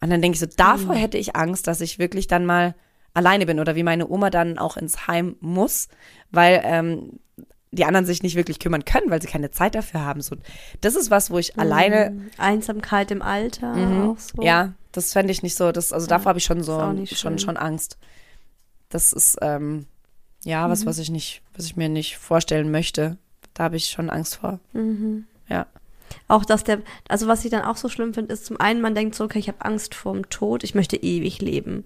Speaker 2: Und dann denke ich so, davor hätte ich Angst, dass ich wirklich dann mal alleine bin oder wie meine Oma dann auch ins Heim muss, weil ähm, die anderen sich nicht wirklich kümmern können, weil sie keine Zeit dafür haben. So, das ist was, wo ich alleine,
Speaker 3: Einsamkeit im Alter auch so.
Speaker 2: ja, das fände ich nicht so. Das, also davor habe ich schon so schon, schon Angst. Das ist ähm, ja
Speaker 3: Mhm.
Speaker 2: was, was ich nicht, was ich mir nicht vorstellen möchte. Da habe ich schon Angst vor.
Speaker 3: Mhm.
Speaker 2: Ja.
Speaker 3: Auch dass der, also was ich dann auch so schlimm finde, ist zum einen, man denkt so, okay, ich habe Angst vorm Tod, ich möchte ewig leben.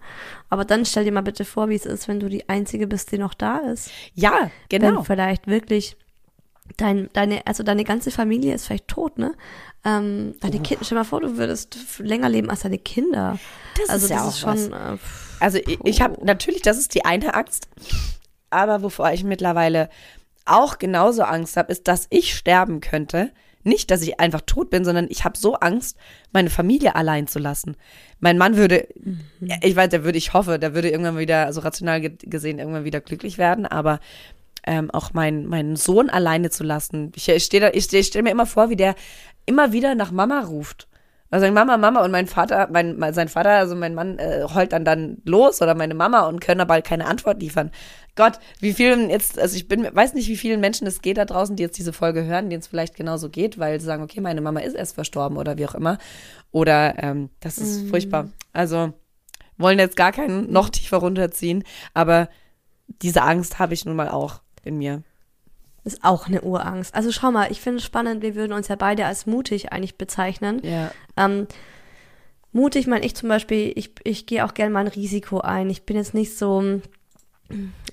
Speaker 3: Aber dann stell dir mal bitte vor, wie es ist, wenn du die Einzige bist, die noch da ist.
Speaker 2: Ja, genau.
Speaker 3: Wenn vielleicht wirklich dein, deine, also deine ganze Familie ist vielleicht tot, ne? Ähm, deine Kinder, stell dir mal vor, du würdest länger leben als deine Kinder.
Speaker 2: Das
Speaker 3: also
Speaker 2: ist ja
Speaker 3: das
Speaker 2: auch
Speaker 3: ist schon, äh, pff,
Speaker 2: Also ich, ich habe natürlich, das ist die eine Angst, aber wovor ich mittlerweile auch genauso Angst habe, ist, dass ich sterben könnte, nicht, dass ich einfach tot bin, sondern ich habe so Angst, meine Familie allein zu lassen. Mein Mann würde, mhm. ich weiß, der würde, ich hoffe, der würde irgendwann wieder, also rational gesehen, irgendwann wieder glücklich werden, aber ähm, auch mein, meinen Sohn alleine zu lassen. Ich, ich stehe steh, stell mir immer vor, wie der immer wieder nach Mama ruft. Also Mama, Mama und mein Vater, mein, sein Vater, also mein Mann, äh, heult dann dann los oder meine Mama und können aber halt keine Antwort liefern. Gott, wie vielen jetzt, also ich bin, weiß nicht, wie vielen Menschen es geht da draußen, die jetzt diese Folge hören, denen es vielleicht genauso geht, weil sie sagen, okay, meine Mama ist erst verstorben oder wie auch immer. Oder ähm, das ist mhm. furchtbar. Also wollen jetzt gar keinen noch tiefer runterziehen, aber diese Angst habe ich nun mal auch in mir
Speaker 3: ist auch eine Urangst. Also schau mal, ich finde es spannend, wir würden uns ja beide als mutig eigentlich bezeichnen.
Speaker 2: Ja.
Speaker 3: Ähm, mutig meine ich zum Beispiel, ich, ich gehe auch gerne mal ein Risiko ein. Ich bin jetzt nicht so,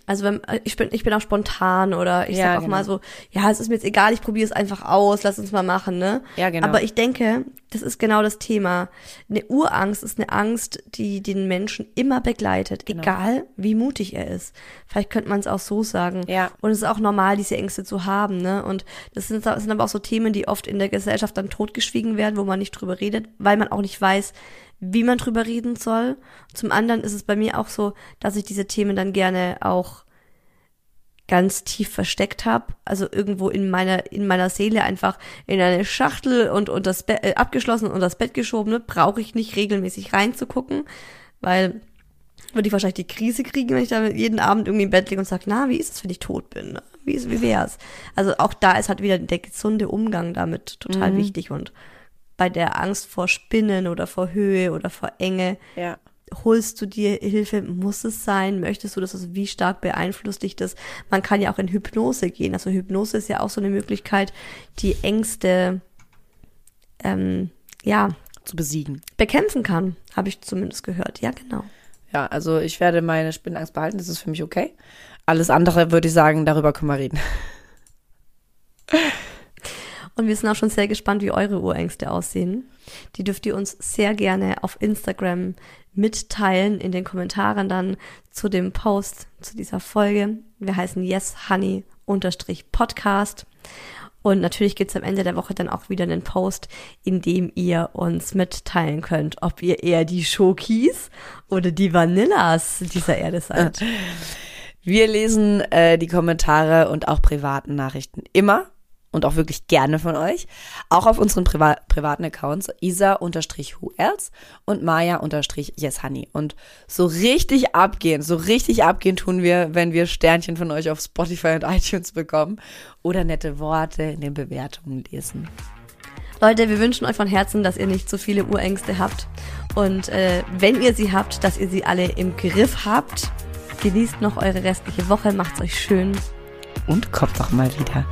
Speaker 3: also wenn, äh, ich bin, ich bin auch spontan oder ich ja, sag auch genau. mal so, ja, es ist mir jetzt egal, ich probiere es einfach aus, lass uns mal machen, ne?
Speaker 2: Ja, genau.
Speaker 3: Aber ich denke, das ist genau das Thema. Eine Urangst ist eine Angst, die den Menschen immer begleitet, genau. egal wie mutig er ist. Vielleicht könnte man es auch so sagen.
Speaker 2: Ja.
Speaker 3: Und es ist auch normal, diese Ängste zu haben, ne? Und das sind, das sind aber auch so Themen, die oft in der Gesellschaft dann totgeschwiegen werden, wo man nicht drüber redet, weil man auch nicht weiß, wie man drüber reden soll. Zum anderen ist es bei mir auch so, dass ich diese Themen dann gerne auch ganz tief versteckt habe, also irgendwo in meiner in meiner Seele einfach in eine Schachtel und und das Be äh, abgeschlossen und das Bett geschoben, ne, brauche ich nicht regelmäßig reinzugucken, weil würde ich wahrscheinlich die Krise kriegen, wenn ich da jeden Abend irgendwie im Bett liege und sage, na, wie ist es, wenn ich tot bin? Wie ist, wie wär's? Also auch da ist halt wieder der gesunde Umgang damit total mhm. wichtig und bei der Angst vor Spinnen oder vor Höhe oder vor Enge.
Speaker 2: Ja.
Speaker 3: Holst du dir Hilfe? Muss es sein? Möchtest du das? Also wie stark beeinflusst dich das? Man kann ja auch in Hypnose gehen. Also Hypnose ist ja auch so eine Möglichkeit, die Ängste, ähm, ja,
Speaker 2: zu besiegen.
Speaker 3: Bekämpfen kann, habe ich zumindest gehört. Ja, genau.
Speaker 2: Ja, also ich werde meine Spinnenangst behalten. Das ist für mich okay. Alles andere würde ich sagen, darüber können wir reden.
Speaker 3: Und wir sind auch schon sehr gespannt, wie eure Urängste aussehen. Die dürft ihr uns sehr gerne auf Instagram mitteilen in den Kommentaren dann zu dem Post zu dieser Folge. Wir heißen Yes Honey unterstrich Podcast. Und natürlich gibt's am Ende der Woche dann auch wieder einen Post, in dem ihr uns mitteilen könnt, ob ihr eher die Schokis oder die Vanillas dieser Erde seid.
Speaker 2: Wir lesen äh, die Kommentare und auch privaten Nachrichten immer und auch wirklich gerne von euch. Auch auf unseren Priva privaten Accounts isa-whoelse und maya-yeshoney. Und so richtig abgehen, so richtig abgehen tun wir, wenn wir Sternchen von euch auf Spotify und iTunes bekommen oder nette Worte in den Bewertungen lesen.
Speaker 3: Leute, wir wünschen euch von Herzen, dass ihr nicht so viele Urängste habt. Und äh, wenn ihr sie habt, dass ihr sie alle im Griff habt. Genießt noch eure restliche Woche, macht's euch schön.
Speaker 2: Und kommt doch mal wieder.